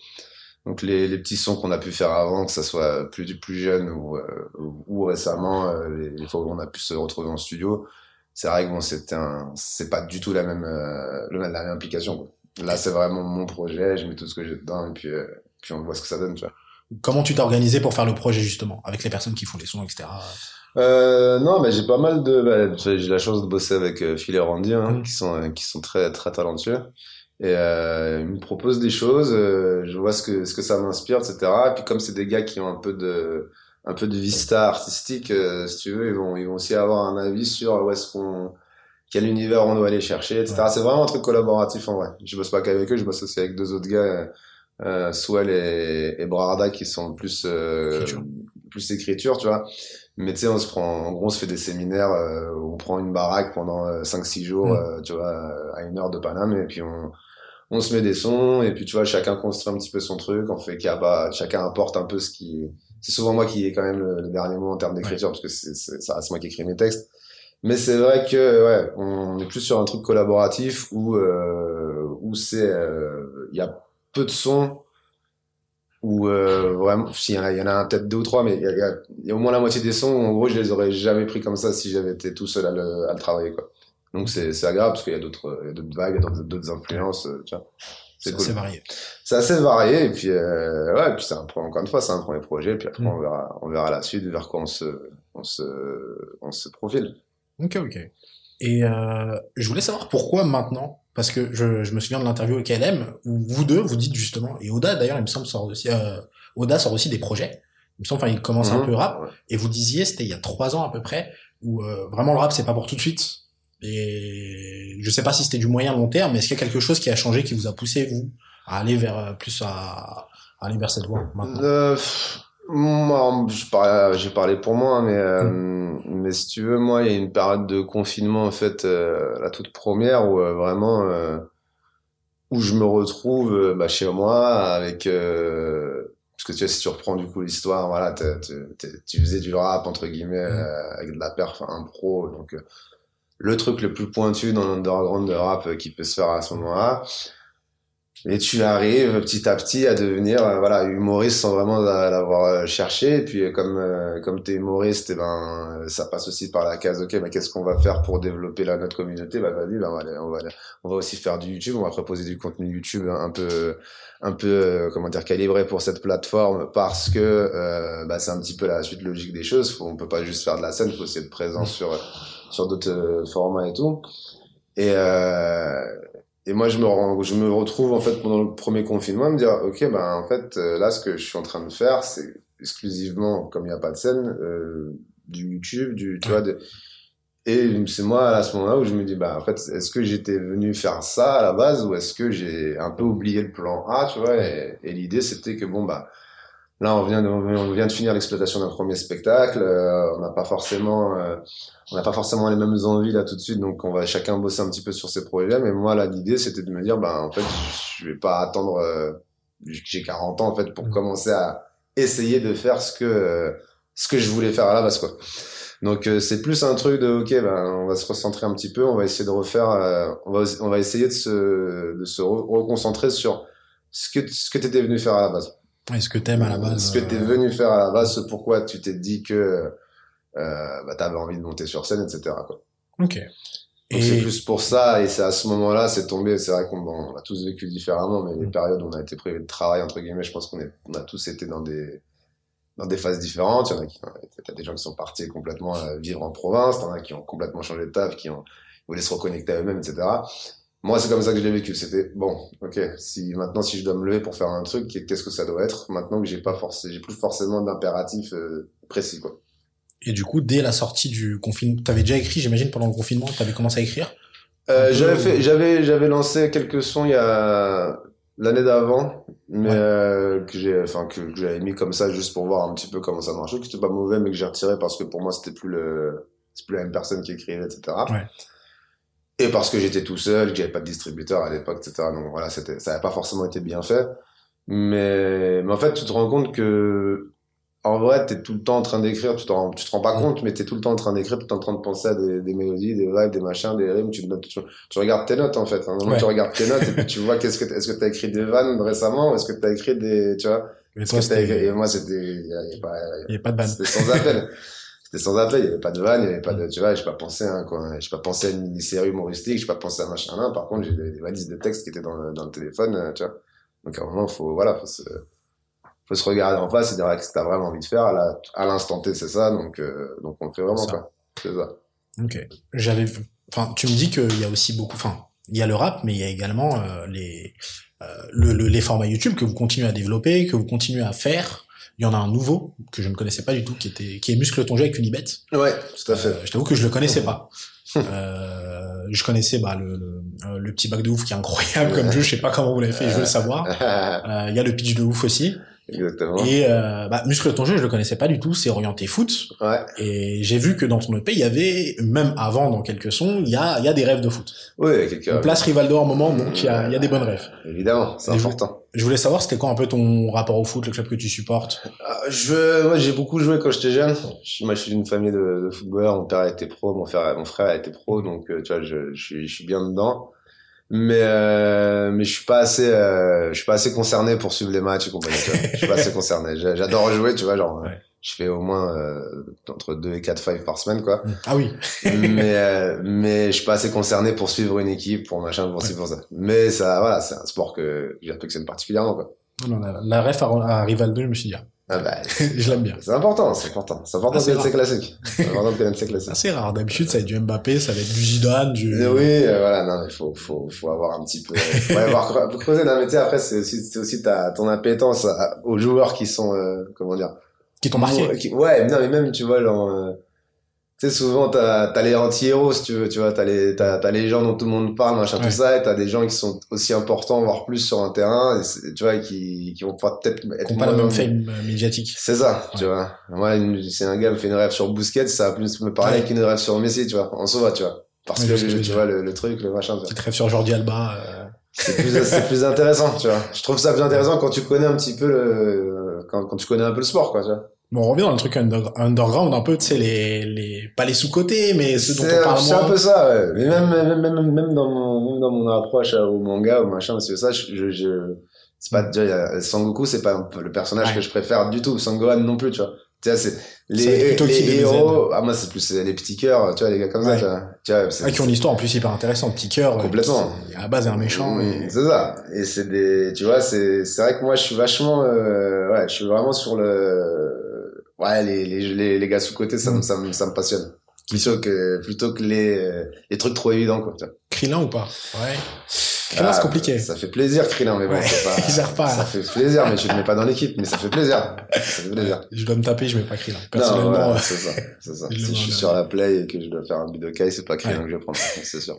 Speaker 3: Donc les, les petits sons qu'on a pu faire avant, que ça soit plus plus jeune ou euh, ou, récemment, euh, les, fois où on a pu se retrouver en studio, c'est vrai que bon, c'était un, c'est pas du tout la même, euh, le- la même implication. Quoi. Là, c'est vraiment mon projet, je mets tout ce que j'ai dedans et puis, puis on voit ce que ça donne. Tu vois.
Speaker 2: Comment tu t'es organisé pour faire le projet justement, avec les personnes qui font les sons, etc.
Speaker 3: Euh, non, mais j'ai pas mal de, bah, j'ai la chance de bosser avec Phil et Randy, hein,
Speaker 2: Mhm.
Speaker 3: qui sont, qui sont très, très talentueux. Et euh, ils me proposent des choses, euh, je vois ce que, ce que ça m'inspire, etc. Et puis comme c'est des gars qui ont un peu de, un peu de vista artistique, euh, si tu veux, ils vont, ils vont aussi avoir un avis sur où est-ce qu'on, quel univers on doit aller chercher, etc. C'est vraiment un truc collaboratif en vrai. Je bosse pas qu'avec eux, je bosse aussi avec deux autres gars, euh, euh, Swell et, et Brarda, qui sont plus, euh,
Speaker 2: Écriture.
Speaker 3: plus écriture, tu vois. Mais tu sais, on se prend, en gros, on se fait des séminaires euh, où on prend une baraque pendant 5-6 jours,
Speaker 2: Mm.
Speaker 3: euh, tu vois, euh, à une heure de Paname, et puis on, on se met des sons, et puis tu vois, chacun construit un petit peu son truc, on fait pas, chacun apporte un peu ce qui, c'est souvent moi qui ai quand même le, le dernier mot en termes d'écriture, parce que c'est, c'est, ça reste moi qui écris mes textes. Mais c'est vrai que, ouais, on est plus sur un truc collaboratif où, euh, où c'est, euh, il y a peu de sons, où euh, vraiment, s'il y en a, il y en a peut-être deux ou trois, mais il y y y a au moins la moitié des sons où en gros je les aurais jamais pris comme ça si j'avais été tout seul à le, à le travailler quoi. Donc c'est agréable parce qu'il y a d'autres vagues, d'autres- influences, euh, tu vois. C'est cool.
Speaker 2: assez varié.
Speaker 3: C'est assez varié et puis euh, ouais, et puis c'est un encore une fois c'est un premier projet et puis après
Speaker 2: Mm.
Speaker 3: on verra on verra la suite vers quoi on se on se on se profile.
Speaker 2: Ok, ok. Et euh, je voulais savoir pourquoi maintenant, parce que je, je me souviens de l'interview avec LM, où vous deux, vous dites justement, et Oda d'ailleurs, il me semble, sort aussi, euh, Oda sort aussi des projets. Il me semble, enfin, il commence un
Speaker 3: Mhm.
Speaker 2: peu rap,
Speaker 3: Ouais.
Speaker 2: et vous disiez, c'était il y a trois ans à peu près, où vraiment le rap, c'est pas pour tout de suite. Et je sais pas si c'était du moyen long terme, mais est-ce qu'il y a quelque chose qui a changé, qui vous a poussé, vous, à aller vers euh, plus à, à aller vers cette voie maintenant?
Speaker 3: Euh, moi, parlais- j'ai parlé pour moi, mais euh, mais si tu veux, moi, il y a une période de confinement en fait, euh, la toute première où euh, vraiment euh, où je me retrouve euh, bah, chez moi avec euh, parce que tu vois si tu reprends du coup l'histoire, voilà, tu faisais du rap entre guillemets euh, avec de la perf impro, donc euh, le truc le plus pointu dans l'underground de rap qui peut se faire à ce moment-là. Et tu arrives petit à petit à devenir euh, voilà humoriste sans vraiment la- l'avoir euh, cherché. Et puis euh, comme euh, comme t'es humoriste, et ben ça passe aussi par la case. Ok, mais qu'est-ce qu'on va faire pour développer la notre communauté? Bah vas-y, ben, on va on va aller- on va aussi faire du YouTube. On va proposer du contenu YouTube un peu un peu comment dire calibré pour cette plateforme parce que bah, c'est un petit peu la suite logique des choses. Faut, on peut pas juste faire de la scène, faut aussi être présent sur sur d'autres euh, formats et tout. Et euh, et moi, je me, rends- je me retrouve, en fait, pendant le premier confinement, à me dire, OK, ben, en fait, euh, là, ce que je suis en train de faire, c'est exclusivement, comme il n'y a pas de scène, du YouTube, du, tu vois, et c'est moi, à ce moment-là, où je me dis, bah, en fait, est-ce que j'étais venu faire ça à la base, ou est-ce que j'ai un peu oublié le plan A, tu vois, et, et l'idée, c'était que, bon, bah, là, on vient de, on vient de finir l'exploitation d'un premier spectacle, euh, on n'a pas forcément, euh, on n'a pas forcément les mêmes envies là tout de suite, donc on va chacun bosser un petit peu sur ses projets. Mais moi, là, l'idée, c'était de me dire, ben, en fait, je vais pas attendre, euh, j'ai 40 ans, en fait, pour
Speaker 2: Mm.
Speaker 3: commencer à essayer de faire ce que, euh, ce que je voulais faire à la base, quoi. Donc, euh, c'est plus un truc de, ok, ben, on va se recentrer un petit peu, on va essayer de refaire, euh, on va, on va essayer de se, de se re- reconcentrer sur ce que, ce que t'étais venu faire à la base.
Speaker 2: Est-ce que t'aimes à la base
Speaker 3: Ce que t'es
Speaker 2: euh,
Speaker 3: venu faire à la base, ce pourquoi tu t'es dit que, euh, bah, t'avais envie de monter sur scène, etc. Quoi.
Speaker 2: Ok.
Speaker 3: Donc c'est plus pour ça, et c'est à ce moment-là, c'est tombé, c'est vrai qu'on on a tous vécu différemment, mais les
Speaker 2: Mm.
Speaker 3: périodes où on a été privé de travail, entre guillemets, je pense qu'on est, on a tous été dans des, dans des phases différentes. Il y en a qui, t'as des gens qui sont partis complètement euh, vivre en province, t'en as qui ont complètement changé de taf, qui ont, voulu se reconnecter à eux-mêmes, etc. Moi, c'est comme ça que je l'ai vécu. C'était, bon, ok, si, maintenant, si je dois me lever pour faire un truc, qu'est-ce que ça doit être? Maintenant que j'ai pas forcément, j'ai plus forcément d'impératif, euh, précis, quoi.
Speaker 2: Et du coup, dès la sortie du confinement, t'avais déjà écrit, j'imagine, pendant le confinement, t'avais commencé à écrire?
Speaker 3: Euh, j'avais fait, j'avais, j'avais lancé quelques sons il y a l'année d'avant, mais
Speaker 2: Ouais.
Speaker 3: euh, que j'ai, enfin que, que j'avais mis comme ça juste pour voir un petit peu comment ça marchait, que c'était pas mauvais, mais que j'ai retiré parce que pour moi c'était plus le, c'est plus la même personne qui écrivait, etc.
Speaker 2: Ouais.
Speaker 3: Et parce que j'étais tout seul, que j'avais pas de distributeur à l'époque, etc. Donc voilà, c'était, ça avait pas forcément été bien fait. Mais, mais en fait, tu te rends compte que, en vrai, t'es tout le temps en train d'écrire, tu, t'en- tu te rends pas compte, mais t'es tout le temps en train d'écrire, tout le temps en train de penser à des, des mélodies, des vibes, des machins, des rimes, tu, tu, tu regardes tes notes, en fait. À un moment,
Speaker 2: Ouais.
Speaker 3: tu regardes tes notes et puis tu vois qu'est-ce que, est-ce que t'as écrit des vannes récemment, ou est-ce que t'as écrit des, tu vois,
Speaker 2: Et toi,
Speaker 3: que t'as écrit, et moi, c'était, il y avait pas,
Speaker 2: Il y avait pas de ban.
Speaker 3: c'était sans appel. (laughs) C'était sans appel, il y avait pas de vanne, il y avait pas de, tu vois, j'ai pas pensé à, quoi, j'ai pas pensé à une mini-série humoristique, j'ai pas pensé à machin là. Par contre, j'ai des, des valises de textes qui étaient dans le, dans le téléphone, euh, tu vois. Donc, à un moment, faut, voilà, faut se, faut se regarder en face et dire ah, ce que t'as vraiment envie de faire? À la- à l'instant T, c'est ça, donc, euh, donc on le fait vraiment,
Speaker 2: Ça.
Speaker 3: quoi. C'est ça.
Speaker 2: Ok. J'avais. Enfin, tu me dis qu'il y a aussi beaucoup. Enfin, il y a le rap, mais il y a également euh, les euh, le, le- les formats YouTube que vous continuez à développer, que vous continuez à faire. Il y en a un nouveau que je ne connaissais pas du tout, qui était qui est Muscle ton jeu avec Unibet.
Speaker 3: Ouais, tout à fait.
Speaker 2: Euh, je t'avoue que je le connaissais pas. Euh, je connaissais bah, le, le, euh, le petit bac de ouf qui est incroyable comme jeu. Je sais pas comment vous l'avez fait, je veux le savoir. (laughs) Il y a le pitch de ouf aussi.
Speaker 3: Exactement.
Speaker 2: Et euh, bah, Muscle ton jeu, je le connaissais pas du tout. C'est orienté foot.
Speaker 3: Ouais.
Speaker 2: Et j'ai vu que dans ton EP, il y avait, même avant dans quelques sons, il y a, il y a des rêves de foot.
Speaker 3: Oui, quelqu'un.
Speaker 2: On place Rivaldo en moment, donc il y a, il y a des bonnes rêves.
Speaker 3: Évidemment, c'est important.
Speaker 2: Je voulais savoir, c'était quoi un peu ton rapport au foot, le club que tu supportes?
Speaker 3: Ah, Je, moi, j'ai beaucoup joué quand j'étais jeune. Je- moi, je suis d'une famille de, de footballeurs. Mon père était pro, mon frère, mon frère était pro, donc euh, tu vois, je, je suis bien dedans. Mais, euh, mais je suis pas assez, euh, je suis pas assez concerné pour suivre les matchs et compagnie. Tu vois. Je suis pas assez concerné. J'a- J'adore jouer, tu vois, genre,
Speaker 2: Ouais.
Speaker 3: je fais au moins euh, entre 2 et 4 fives par semaine, quoi.
Speaker 2: Ah oui, (laughs)
Speaker 3: mais, euh, mais je suis pas assez concerné pour suivre une équipe, pour machin, pour ci, pour ça. Mais ça, voilà, c'est un sport que j'affectionne particulièrement, quoi.
Speaker 2: Non, la, la ref à, à Rivaldo, je me suis dit, ah,
Speaker 3: Ah bah, (laughs)
Speaker 2: je l'aime bien.
Speaker 3: c'est important, c'est important. C'est important
Speaker 2: Ah,
Speaker 3: de connaître ses classiques. (laughs) C'est important de connaître ses classiques.
Speaker 2: C'est rare. D'habitude, ça va être du Mbappé, ça va être du Zidane, du...
Speaker 3: Mais oui, euh, voilà, non, mais faut, faut, faut avoir un petit peu, faut avoir creu- faut creuser. Non, mais tu sais, après, c'est aussi, c'est aussi ta, ton appétence à- aux joueurs qui sont, euh, comment dire.
Speaker 2: qui t'ont marqué.
Speaker 3: Qui- Ouais, non, mais même, tu vois, genre, euh, tu sais, souvent, t'as, les anti-héros, si tu veux, tu vois, t'as les, t'as, t'as les gens dont tout le monde parle, machin,
Speaker 2: Ouais.
Speaker 3: tout ça, et t'as des gens qui sont aussi importants, voire plus sur un terrain, et tu vois, qui, qui vont pouvoir peut-être être
Speaker 2: Qui pas la même fame euh, médiatique.
Speaker 3: C'est ça, tu vois. Moi, c'est un gars me fait une rêve sur Busquets, ça va plus me parler
Speaker 2: Ouais.
Speaker 3: qu'une rêve sur Messi, tu vois. En soi, tu vois. Parce que,
Speaker 2: tu dire.
Speaker 3: vois, le, le truc, le machin, tu vois.
Speaker 2: Petite rêve sur Jordi Alba. euh,
Speaker 3: c'est plus, c'est plus intéressant, tu vois. Je trouve ça plus intéressant quand tu connais un petit peu le, quand, quand tu connais un peu le sport, quoi, tu vois.
Speaker 2: Bon, on revient dans le truc under- underground, un peu, tu sais, les, les, pas les sous-côtés, mais ceux dont on parle
Speaker 3: c'est un
Speaker 2: moins.
Speaker 3: peu ça, ouais. Mais même, même, même, même dans mon, même dans mon approche au manga, au machin, c'est ça, je, je, c'est pas, a- Sangoku, c'est pas le personnage
Speaker 2: Ouais.
Speaker 3: que je préfère du tout. Sangohan non plus, tu vois. Tu vois, c'est, les, les
Speaker 2: les
Speaker 3: héros, ah, moi, c'est plus les petits cœurs, tu vois, les gars comme
Speaker 2: Ouais.
Speaker 3: ça, tu vois. Tu vois, c'est-
Speaker 2: Ah, qui ont une histoire en plus hyper intéressante. Petit cœur. euh,
Speaker 3: Complètement.
Speaker 2: qui, à la base, est un méchant.
Speaker 3: Mm,
Speaker 2: Et...
Speaker 3: C'est ça. Et c'est des, tu vois, c'est, c'est vrai que moi, je suis vachement, euh, ouais, je suis vraiment sur le, ouais, les, les, les, les gars sous côté, ça, me
Speaker 2: Mm.
Speaker 3: ça, me, ça me passionne. Plutôt que, plutôt que les, les trucs trop évidents, quoi.
Speaker 2: Krillin ou pas? Ouais. Krillin,
Speaker 3: Ah,
Speaker 2: c'est compliqué.
Speaker 3: Ça fait plaisir, Krillin, mais bon,
Speaker 2: Ouais.
Speaker 3: c'est pas, (laughs)
Speaker 2: Il sert pas.
Speaker 3: ça fait plaisir, mais je le mets pas dans l'équipe, mais ça fait plaisir. Ça fait plaisir.
Speaker 2: Je dois me taper, je mets pas Krillin.
Speaker 3: Non,
Speaker 2: Personnellement,
Speaker 3: voilà,
Speaker 2: euh,
Speaker 3: c'est ça, c'est ça. (laughs) Si je suis sur la play et que je dois faire un Budokai, c'est pas Krillin
Speaker 2: Ouais.
Speaker 3: que je vais prendre, (laughs) c'est sûr.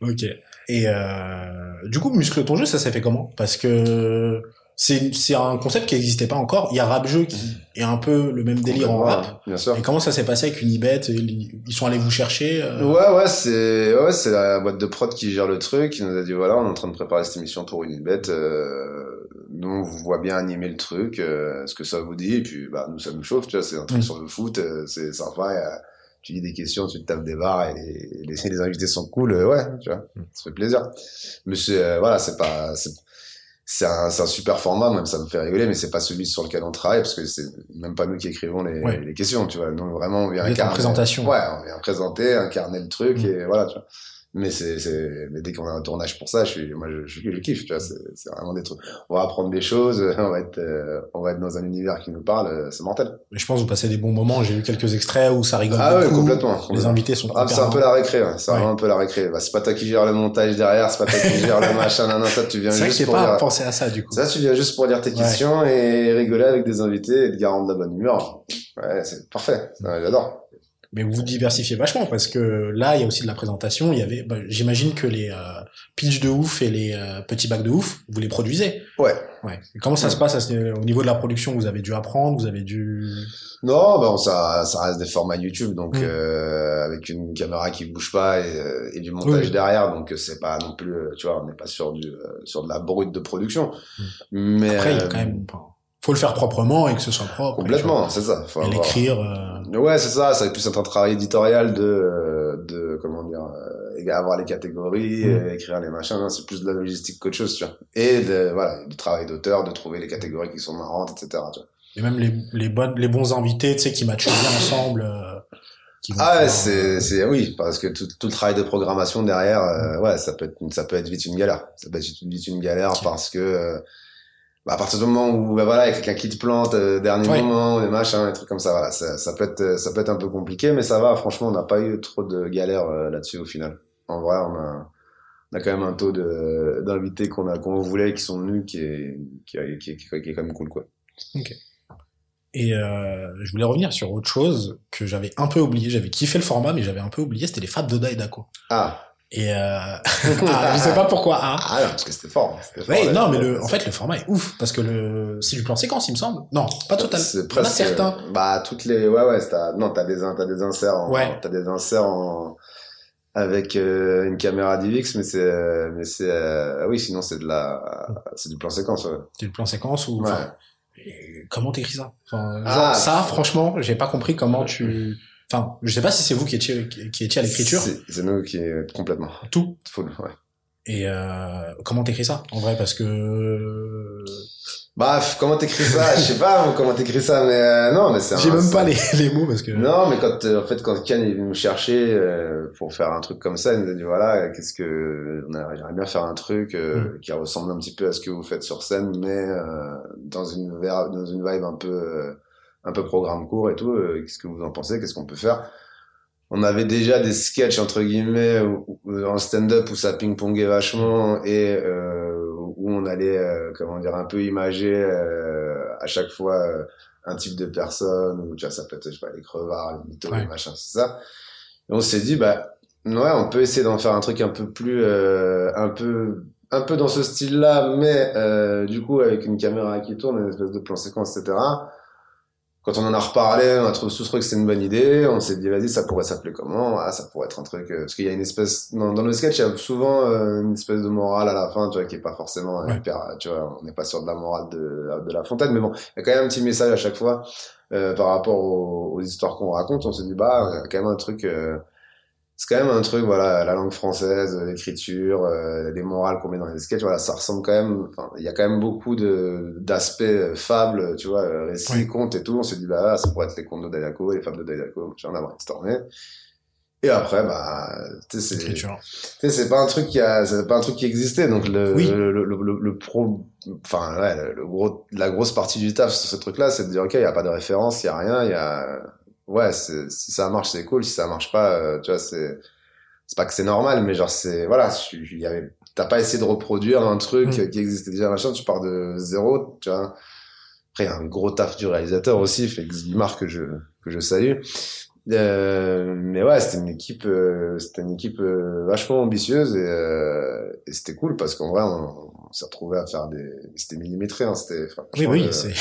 Speaker 2: Ok. Et euh, du coup, muscle ton jeu, ça s'est fait comment? Parce que c'est c'est un concept qui n'existait pas encore. Il y a rap jeu qui est un peu le même délire en rap.
Speaker 3: Bien sûr.
Speaker 2: Et comment ça s'est passé avec Unibet Ils ils sont allés vous chercher euh,
Speaker 3: Ouais, ouais, c'est ouais, c'est la boîte de prod qui gère le truc, qui nous a dit voilà, on est en train de préparer cette émission pour Unibet. Euh, nous, on vous voit bien animer le truc. Euh, Est-ce que ça vous dit Et puis, bah, nous, ça nous chauffe. Tu vois, c'est un truc
Speaker 2: Mm.
Speaker 3: sur le foot, euh, c'est sympa. tu dis des questions, tu te tapes des barres et les, les, (laughs) les invités sont cool. euh, ouais, tu vois,
Speaker 2: Mm.
Speaker 3: ça fait plaisir. Mais c'est euh, voilà, c'est pas c'est un, un super format, même ça me fait rigoler, mais c'est pas celui sur lequel on travaille parce que c'est même pas nous qui écrivons les,
Speaker 2: Ouais.
Speaker 3: les questions, tu vois. Donc vraiment, on vient incarner-
Speaker 2: présentation.
Speaker 3: Ouais, on vient présenter, incarner le truc
Speaker 2: Mm.
Speaker 3: et voilà, tu vois. Mais c'est, c'est, mais dès qu'on a un tournage pour ça, je suis, moi, je, je, je kiffe, tu vois. C'est, vraiment des trucs. On va apprendre des choses, (laughs) on va être, euh, on va être dans un univers qui nous parle, euh, c'est mortel.
Speaker 2: Mais je pense que vous passez des bons moments. J'ai vu quelques extraits où ça rigole
Speaker 3: Ah ouais,
Speaker 2: beaucoup.
Speaker 3: complètement.
Speaker 2: Les invités sont
Speaker 3: Ah, c'est un peu la récré, ouais. c'est
Speaker 2: Ouais.
Speaker 3: un peu la récré. Bah, c'est pas toi qui gères le montage derrière, c'est pas toi qui gères le (laughs) machin, non, non, toi, tu viens
Speaker 2: C'est vrai que
Speaker 3: juste pour
Speaker 2: pas
Speaker 3: dire...
Speaker 2: pensé à ça du coup.
Speaker 3: Ça, tu viens juste pour lire tes
Speaker 2: Ouais.
Speaker 3: questions et rigoler avec des invités et te garantir de la bonne humeur. Ouais, c'est parfait. Ouais, J'adore.
Speaker 2: Mais vous diversifiez vachement parce que là, il y a aussi de la présentation. Il y avait, bah, j'imagine que les euh, pitch de ouf et les euh, petits bacs de ouf, vous les produisez.
Speaker 3: Ouais.
Speaker 2: Ouais. Et comment ça
Speaker 3: Ouais.
Speaker 2: se passe à au niveau de la production? Vous avez dû apprendre, vous avez dû.
Speaker 3: Non, bon, ça, ça reste des formats YouTube, donc
Speaker 2: Mm.
Speaker 3: euh, avec une caméra qui bouge pas et, euh, et du montage
Speaker 2: Oui.
Speaker 3: derrière, donc euh, c'est pas non plus, euh, tu vois, on n'est pas sur du sur de la brute de production. Mais
Speaker 2: Après, il y a quand même. Faut le faire proprement et que ce soit propre.
Speaker 3: complètement, c'est ça. Faut
Speaker 2: Et
Speaker 3: avoir-
Speaker 2: l'écrire. euh,
Speaker 3: Ouais, c'est ça. Ça va plus être un travail éditorial de, de comment dire, euh, avoir les catégories,
Speaker 2: Mm.
Speaker 3: euh, écrire les machins. C'est plus de la logistique qu'autre chose, tu vois. Et de, voilà, du travail d'auteur, de trouver les catégories qui sont marrantes, etc. Tu vois.
Speaker 2: Et même les, les, bonnes, les bons invités, tu sais, qui matchent bien ensemble. euh, qui
Speaker 3: Ah, ouais, c'est,
Speaker 2: euh,
Speaker 3: c'est, oui, parce que tout, tout le travail de programmation derrière, ouais, ça peut être, ça peut être vite une galère. Ça peut être vite une galère parce que, euh, bah, à partir du moment où, bah, voilà, quelqu'un qui te plante, euh, dernier
Speaker 2: Ouais.
Speaker 3: moment, des machins, des trucs comme ça, voilà, ça, ça peut être, ça peut être un peu compliqué, mais ça va, franchement, on n'a pas eu trop de galères euh, là-dessus au final. En vrai, on a, on a quand même un taux de, d'invités qu'on a, qu'on voulait, qui sont venus, qui est, qui est, qui est, qui est quand même cool, quoi.
Speaker 2: Et euh, je voulais revenir sur autre chose que j'avais un peu oublié. J'avais kiffé le format, mais j'avais un peu oublié. C'était les Fab Doda et Daco.
Speaker 3: Ah.
Speaker 2: Et euh... ah, (laughs) (laughs) je sais pas pourquoi. Ah.
Speaker 3: Ah, non, parce que c'était fort. c'était fort,
Speaker 2: Ouais,
Speaker 3: là.
Speaker 2: non, mais le, en fait, le format est ouf parce que le, c'est du plan séquence, il me semble. Non, pas total.
Speaker 3: C'est
Speaker 2: a
Speaker 3: presque.
Speaker 2: certains.
Speaker 3: Bah, toutes les. Ouais, ouais, t'as, non, t'as des, t'as des inserts en.
Speaker 2: Ouais.
Speaker 3: T'as des inserts en. Avec euh, une caméra DivX, mais c'est. euh, Mais c'est. euh, oui, sinon, c'est de la. C'est du plan séquence, ouais.
Speaker 2: C'est du plan séquence ou.
Speaker 3: Ouais.
Speaker 2: enfin, Comment t'écris ça? Enfin, genre,
Speaker 3: Ah.
Speaker 2: Ça, franchement, j'ai pas compris comment tu. Enfin, je sais pas si c'est vous qui étiez, qui étiez à l'écriture.
Speaker 3: C'est, nous qui. Complètement.
Speaker 2: Tout.
Speaker 3: Full, ouais.
Speaker 2: Et euh, comment t'écris ça En vrai, parce que
Speaker 3: Bah, comment t'écris ça? Je sais pas comment t'écris ça, mais euh, non, mais c'est
Speaker 2: j'ai même pas les, les mots parce que.
Speaker 3: Non, mais quand euh, en fait quand Ken est venu nous chercher euh, pour faire un truc comme ça, il nous a dit voilà, qu'est-ce que on a- j'aimerais bien faire un truc euh, qui ressemble un petit peu à ce que vous faites sur scène, mais euh, dans une dans une vibe un peu euh, un peu programme court et tout. euh, qu'est-ce que vous en pensez Qu'est-ce qu'on peut faire? On avait déjà des sketchs entre guillemets où- où- en stand-up où ça ping-pongait vachement et euh, où on allait euh, comment dire un peu imager euh, à chaque fois. euh, un type de personne, ou tu vois, ça peut être, je sais pas, les crevards, les mythos,
Speaker 2: Ouais.
Speaker 3: les machins, c'est ça. Et on s'est dit, bah, ouais, on peut essayer d'en faire un truc un peu plus, euh, un peu, un peu dans ce style-là, mais euh, du coup, avec une caméra qui tourne, une espèce de plan séquence, etc. Quand on en a reparlé, on a trouvé tous trouvé que c'était une bonne idée. On s'est dit, vas-y, ça pourrait s'appeler comment? Ah, ça pourrait être un truc... euh, parce qu'il y a une espèce... Dans, dans le sketch, il y a souvent euh, une espèce de morale à la fin, tu vois, qui est pas forcément euh,
Speaker 2: Ouais.
Speaker 3: hyper... Tu vois, on n'est pas sur de la morale de, de la fontaine, mais bon, il y a quand même un petit message à chaque fois euh, par rapport aux, aux histoires qu'on raconte. On s'est dit, bah, il y a quand même un truc... euh, c'est quand même un truc, voilà, la langue française, euh, l'écriture, euh, les morales qu'on met dans les sketchs, voilà, ça ressemble quand même, enfin, il y a quand même beaucoup de, d'aspects euh, fables, tu vois, euh, récits,
Speaker 2: Oui.
Speaker 3: contes et tout. On s'est dit, bah, ça pourrait être les contes de Dayako, les fables de Dayako, machin, on a brainstormé. Et après, bah, tu sais, c'est,
Speaker 2: Écriture.
Speaker 3: tu sais, c'est pas un truc qui a, c'est pas un truc qui existait. Donc le,
Speaker 2: Oui.
Speaker 3: le, le, le, le pro, enfin ouais, le, gros, la grosse partie du taf sur ce truc-là, c'est de dire ok, il y a pas de référence, il y a rien, il y a, ouais, si ça marche, c'est cool. Si ça marche pas, euh, tu vois, c'est, c'est pas que c'est normal, mais genre c'est, voilà, tu- il y avait, t'as pas essayé de reproduire un truc
Speaker 2: Mm.
Speaker 3: qui existait déjà, machin, tu pars de zéro, tu vois. Après, il y a un gros taf du réalisateur aussi, Félix Guimard que je, que je salue. Euh, mais ouais, c'était une équipe, euh, c'était une équipe euh, vachement ambitieuse et, euh, et c'était cool parce qu'en vrai, on, on s'est retrouvé à faire des, c'était millimétré, hein, c'était
Speaker 2: Oui,
Speaker 3: franchement,
Speaker 2: oui,
Speaker 3: euh,
Speaker 2: c'est.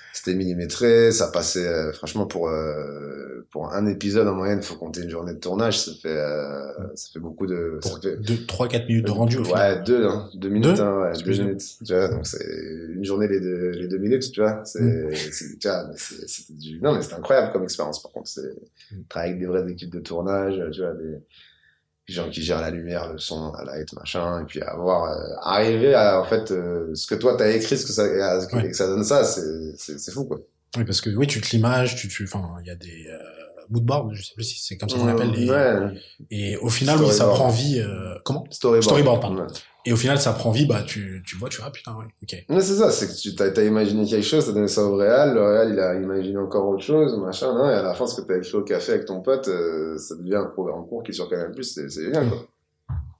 Speaker 2: (laughs)
Speaker 3: c'était millimétré, ça passait euh, franchement pour euh, pour un épisode en moyenne, faut compter une journée de tournage, ça fait euh, ça fait beaucoup de, ça
Speaker 2: Pour
Speaker 3: fait
Speaker 2: 2, 3, 4 minutes de rendu au final.
Speaker 3: Ouais, deux, hein, deux minutes,
Speaker 2: Deux
Speaker 3: hein, ouais, deux minutes. Tu vois, donc c'est une journée les deux, les deux minutes, tu vois. C'est,
Speaker 2: Mm.
Speaker 3: c'est, tu vois, c'était du, non, mais c'était incroyable comme expérience, par contre. C'est,
Speaker 2: Mm.
Speaker 3: travailler avec des vraies équipes de tournage, tu vois, des, gens qui gèrent la lumière, le son, la light, machin, et puis avoir euh, arriver à en fait euh, ce que toi t'as écrit, ce que ça, à- ce que,
Speaker 2: Ouais.
Speaker 3: que ça donne ça, c'est fou quoi.
Speaker 2: Oui, parce que oui, tu te l'images, tu, tu, enfin, il y a des euh, moodboards, je sais plus si c'est comme ça qu'on appelle. Les...
Speaker 3: Ouais.
Speaker 2: Et au final, oui, ça prend vie. euh, comment?
Speaker 3: Storyboard.
Speaker 2: Storyboard, pardon.
Speaker 3: Ouais.
Speaker 2: Et au final, ça prend vie. Bah, tu, tu vois, tu vois, putain, ouais, ok.
Speaker 3: Mais c'est ça, c'est que tu t'as imaginé quelque chose, t'as donné ça au réel, le réel il a imaginé encore autre chose, machin, non, et à la fin ce que t'as écrit au café avec ton pote, euh, ça devient un programme en cours qui est sur Canal+, c'est, c'est génial quoi.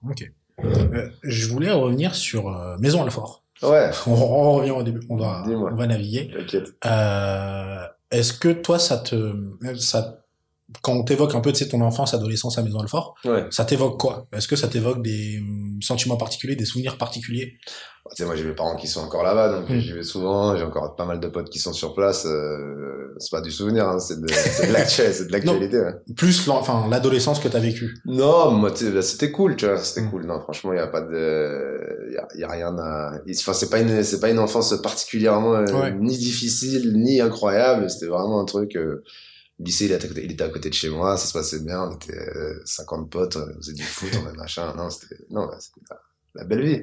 Speaker 2: Ok. Euh, je voulais revenir sur euh, Maison Alfort.
Speaker 3: Ouais, (laughs)
Speaker 2: On, on revient au début. On va, on va naviguer.
Speaker 3: t'inquiète.
Speaker 2: Euh, Est-ce que toi, ça te, ça, quand on t'évoque un peu, tu sais, ton enfance, adolescence à Maison Alfort,
Speaker 3: Ouais.
Speaker 2: ça t'évoque quoi? Est-ce que ça t'évoque des hum, sentiments particuliers, des souvenirs particuliers?
Speaker 3: Tu sais, moi j'ai mes parents qui sont encore là-bas, donc
Speaker 2: Mm.
Speaker 3: j'y vais souvent, j'ai encore pas mal de potes qui sont sur place, euh, c'est pas du souvenir, hein, c'est de, de l'actualité, (laughs) c'est de l'actualité, ouais.
Speaker 2: Plus, enfin, l'adolescence que t'as vécue.
Speaker 3: Non, moi, bah, c'était cool, tu vois, c'était
Speaker 2: Mm.
Speaker 3: cool. Non, franchement, il y a pas de, il y a, y a rien à, enfin, c'est pas une, c'est pas une enfance particulièrement euh,
Speaker 2: Ouais.
Speaker 3: ni difficile ni incroyable. C'était vraiment un truc. Euh, le lycée, il était, il était à côté de chez moi, ça se passait bien. On était euh, 50 potes, on faisait du foot, on faisait machin. Non, c'était, non, la, la belle vie.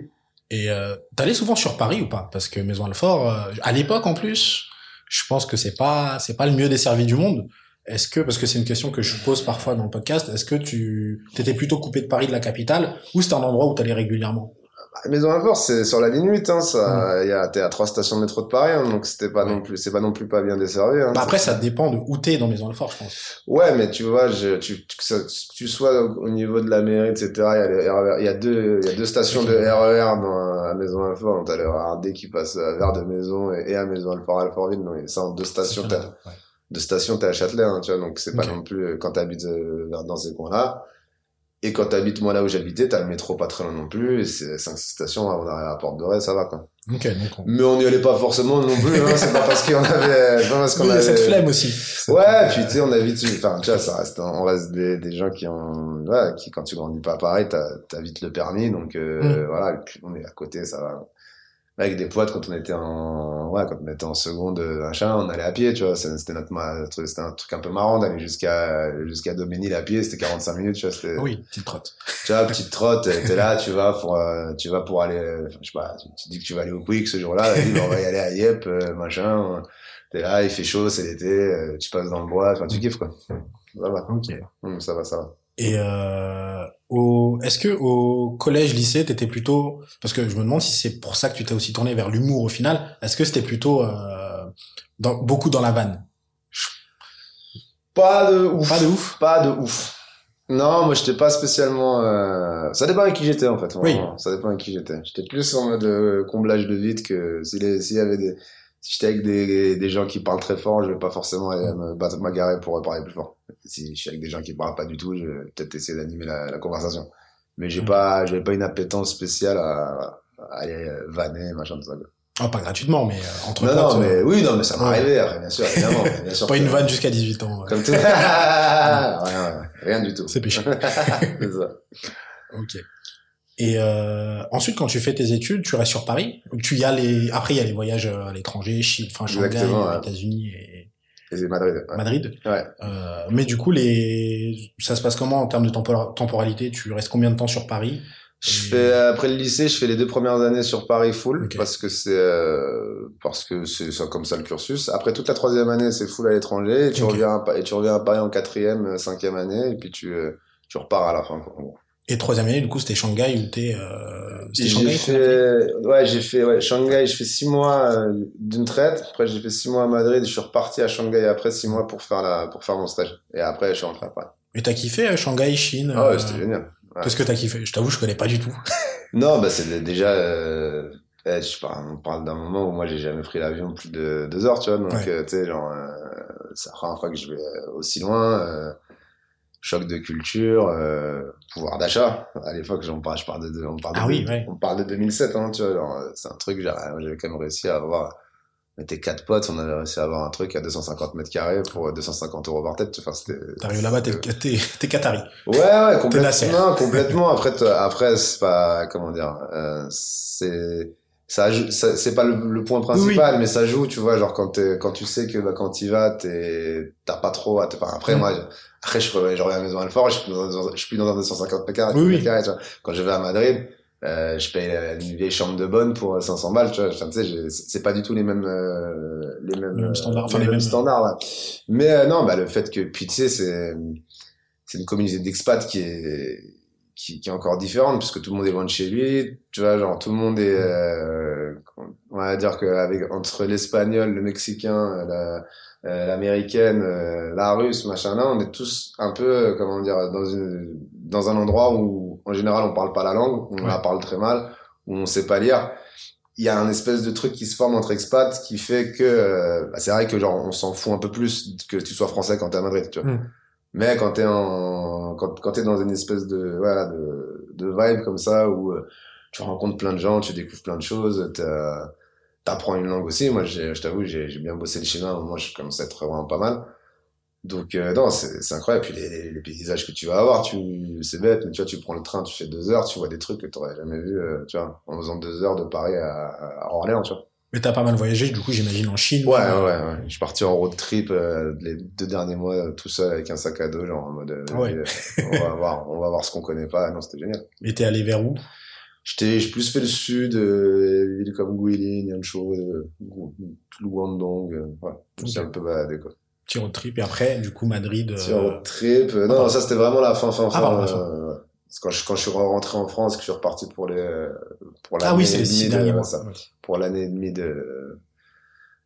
Speaker 2: Et euh, t'allais souvent sur Paris ou pas? Parce que Maison Alfort, euh, à l'époque en plus, je pense que c'est pas c'est pas le mieux desservi du monde. Est-ce que parce que c'est une question que je pose parfois dans le podcast, est-ce que tu t'étais plutôt coupé de Paris de la capitale ou c'était un endroit où t'allais régulièrement?
Speaker 3: Bah, Maison Alfort, c'est sur la ligne 8, hein, ça, il y a, t'es à trois stations de métro de Paris, hein, donc c'était pas
Speaker 2: Ouais.
Speaker 3: non plus, c'est pas non plus pas bien desservi, hein.
Speaker 2: bah Après, ça dépend de où t'es dans Maison Alfort, je pense.
Speaker 3: Ouais, mais tu vois, je, tu, ça- que tu sois au niveau de la mairie, etc. Il y il y a deux, il y a deux stations de RER dans à Maison Alfort. T'as le RER D qui passe à Vers de Maison et, et à Maison Alfort Alfortville. Donc ça en deux stations, t'as,
Speaker 2: Ouais.
Speaker 3: deux stations t'es à Châtelet, hein, tu vois. Donc c'est pas
Speaker 2: Ok.
Speaker 3: non plus euh, quand t'habites euh, dans ces coins-là. Et quand t'habites moi là où j'habitais, t'as le métro pas très loin non plus. Et c'est cinq six stations avant d'arriver à la Porte de Ré, ça va quoi.
Speaker 2: Ok, donc on...
Speaker 3: Mais on n'y allait pas forcément non plus. Hein, c'est pas parce qu'on avait, pas parce qu'on
Speaker 2: Oui,
Speaker 3: avait
Speaker 2: cette flemme aussi.
Speaker 3: Ouais, puis tu sais, on a vite, enfin, tu vois, ça reste, on reste des, des gens qui ont, ouais, qui quand tu grandis pas pareil, t'as, t'as vite le permis, donc euh,
Speaker 2: Mm.
Speaker 3: voilà, on est à côté, ça va. Avec des potes, quand on était en, ouais, quand on était en seconde, euh, machin, on allait à pied, tu vois, c'était notre, c'était un truc un peu marrant d'aller jusqu'à, jusqu'à Doménil à pied, c'était 45 minutes, tu vois, c'était,
Speaker 2: Oui, petite trotte.
Speaker 3: tu vois, petite trotte, t'es là, tu vas pour, euh, tu vas pour aller, euh, je sais pas, tu, tu dis que tu vas aller au Quick ce jour-là, bah, on va y aller à Yep, machin, t'es là, il fait chaud, c'est l'été, tu passes dans le bois, enfin, tu kiffes, quoi. Ça va.
Speaker 2: Ok.
Speaker 3: Hum, ça va, ça va.
Speaker 2: Et euh, au, est-ce que au collège, lycée, t'étais plutôt, parce que je me demande si c'est pour ça que tu t'es aussi tourné vers l'humour au final. Est-ce que c'était plutôt euh, dans, beaucoup dans la vanne?
Speaker 3: Pas de ouf.
Speaker 2: Pas de ouf.
Speaker 3: Pas de ouf. Non, moi, j'étais pas spécialement, euh... ça dépend avec qui j'étais, en fait.
Speaker 2: Oui.
Speaker 3: Ça dépend avec qui j'étais. J'étais plus en mode comblage de vide que s'il y avait des, si j'étais avec des, des gens qui parlent très fort, je vais pas forcément aller me m'agarrer pour parler plus fort. Si je suis avec des gens qui parlent pas du tout, je vais peut-être essayer d'animer la, la conversation. Mais j'ai
Speaker 2: Mm.
Speaker 3: pas, j'avais pas une appétence spéciale à, à aller vanner, machin, tout ça.
Speaker 2: Ah, pas gratuitement, mais euh, entre
Speaker 3: Non, non, mais
Speaker 2: euh,
Speaker 3: oui, non, mais ça m'est
Speaker 2: ouais.
Speaker 3: arrivé, après, bien sûr, évidemment. (laughs) Bien sûr
Speaker 2: pas
Speaker 3: que-
Speaker 2: une vanne jusqu'à 18 ans. ouais.
Speaker 3: Comme tout. (laughs) rien, rien, rien du tout.
Speaker 2: C'est péché. (laughs)
Speaker 3: C'est ça.
Speaker 2: Ok. Et euh, ensuite, quand tu fais tes études, tu restes sur Paris. Tu y as les. Après, il y a les voyages euh, à l'étranger, Chine, enfin Shanghai,
Speaker 3: ouais.
Speaker 2: États-Unis et
Speaker 3: Et Madrid. Ouais.
Speaker 2: Madrid.
Speaker 3: Ouais.
Speaker 2: Euh, mais du coup, les, ça se passe comment en termes de tempor- temporalité? Tu restes combien de temps sur Paris?
Speaker 3: Je fais après le lycée, je fais les deux premières années sur Paris full parce que c'est euh, parce que c'est comme ça le cursus. Après toute la troisième année, c'est full à l'étranger et tu reviens à, et tu reviens à Paris en quatrième, euh, cinquième année et puis tu euh, tu repars à la fin. Quoi.
Speaker 2: Et troisième année, du coup, c'était Shanghai où t'es. Euh, c'était
Speaker 3: J'ai
Speaker 2: Shanghai
Speaker 3: fait ouais j'ai fait ouais Shanghai, je fais six mois euh, d'une traite. Après j'ai fait six mois à Madrid, je suis reparti à Shanghai après six mois pour faire la pour faire mon stage et après je suis rentré à Paris.
Speaker 2: Et t'as kiffé euh, Shanghai, Chine
Speaker 3: Ah ouais
Speaker 2: euh,
Speaker 3: c'était génial. ouais.
Speaker 2: Qu'est-ce que t'as kiffé? Je t'avoue, je connais pas du tout. (laughs)
Speaker 3: Non, bah c'est déjà. Euh, eh, je parle, on parle d'un moment où moi j'ai jamais pris l'avion plus de deux heures, tu vois. Donc
Speaker 2: Ouais.
Speaker 3: euh, tu sais, genre, euh, c'est la première fois que je vais aussi loin. Euh, choc de culture, euh, pouvoir d'achat. À l'époque, j'en parle, je parle de, on parle de,
Speaker 2: Ah oui, ouais.
Speaker 3: on parle de 2007, hein, tu vois. euh, C'est un truc, j'avais quand même réussi à avoir. On était quatre potes, on avait réussi à avoir un truc à 250 mètres carrés pour 250 euros par tête. Enfin, c'était.
Speaker 2: T'arrives là-bas, t'es,
Speaker 3: c'était-
Speaker 2: t'es, t'es Qatari.
Speaker 3: Ouais, ouais, complètement, non, complètement. Après, après, c'est pas, comment dire, euh, c'est, ça, ça- c'est pas le, le point principal, mais ça joue, tu vois, genre quand quand tu sais que bah, quand tu vas, t'es, t'as pas trop, à te- enfin après
Speaker 2: Mm.
Speaker 3: moi, Après, je, je reviens à la maison Alfort, je suis plus dans, je suis plus dans un 250 mètres carrés,
Speaker 2: Oui, oui.
Speaker 3: Quand je vais à Madrid, euh, je paye une vieille chambre de bonne pour 500 balles, tu vois. Enfin, tu sais, c'est pas du tout les mêmes, euh, les mêmes,
Speaker 2: mêmes
Speaker 3: euh,
Speaker 2: standards, enfin,
Speaker 3: les
Speaker 2: les
Speaker 3: mêmes
Speaker 2: mêmes-
Speaker 3: standards, là. Mais euh, non, bah le fait que, puis tu sais, c'est, c'est une communauté d'expats qui est, qui, qui est encore différente puisque tout le monde est loin de chez lui. Tu vois, genre tout le monde est, euh, on va dire que avec entre l'espagnol, le mexicain, la, euh, l'américaine, euh, la russe, machin là, on est tous un peu, euh, comment dire, dans une, dans un endroit où en général on parle pas la langue, on
Speaker 2: Ouais.
Speaker 3: la parle très mal, où on sait pas lire. Il y a un espèce de truc qui se forme entre expats qui fait que euh, bah, c'est vrai que genre on s'en fout un peu plus que tu sois français quand t'es à Madrid, tu vois.
Speaker 2: Mm.
Speaker 3: Mais quand t'es en quand quand t'es dans une espèce de voilà de de vibe comme ça où tu rencontres plein de gens, tu découvres plein de choses, t'as- t'apprends une langue aussi. Moi, je t'avoue, j'ai bien bossé le chinois. Moi, je commence à être vraiment pas mal. Donc euh, non, c'est incroyable. Puis les, les, les paysages que tu vas avoir, tu c'est bête, mais tu vois, tu prends le train, tu fais deux heures, tu vois des trucs que t'aurais jamais vu, euh, tu vois, en faisant deux heures de Paris à, à Orléans, tu vois.
Speaker 2: Mais t'as pas mal voyagé, du coup, j'imagine en Chine.
Speaker 3: Ouais, ouais, ouais. ouais. Je suis parti en road trip euh, les deux derniers mois euh, tout seul avec un sac à dos, genre en mode. euh,
Speaker 2: Ouais. (laughs)
Speaker 3: on va voir, on va voir ce qu'on connaît pas. Non, c'était génial.
Speaker 2: Et t'es allé vers où?
Speaker 3: J'ai plus fait le sud, euh, villes comme Guilin, Yanchou, euh, Gu- Guangdong, euh, ouais. Je me suis un peu baladé, quoi.
Speaker 2: Petit road trip et après, du coup, Madrid. euh,
Speaker 3: Petit road trip. euh, non, non, ça c'était vraiment la fin, fin,
Speaker 2: Ah,
Speaker 3: fin.
Speaker 2: pardon, la fin.
Speaker 3: euh, quand je, quand je suis rentré en France, que je suis reparti pour les, euh, pour
Speaker 2: Ah
Speaker 3: l'année
Speaker 2: oui, c'est
Speaker 3: et demie de-. Ouais. pour l'année et demie de,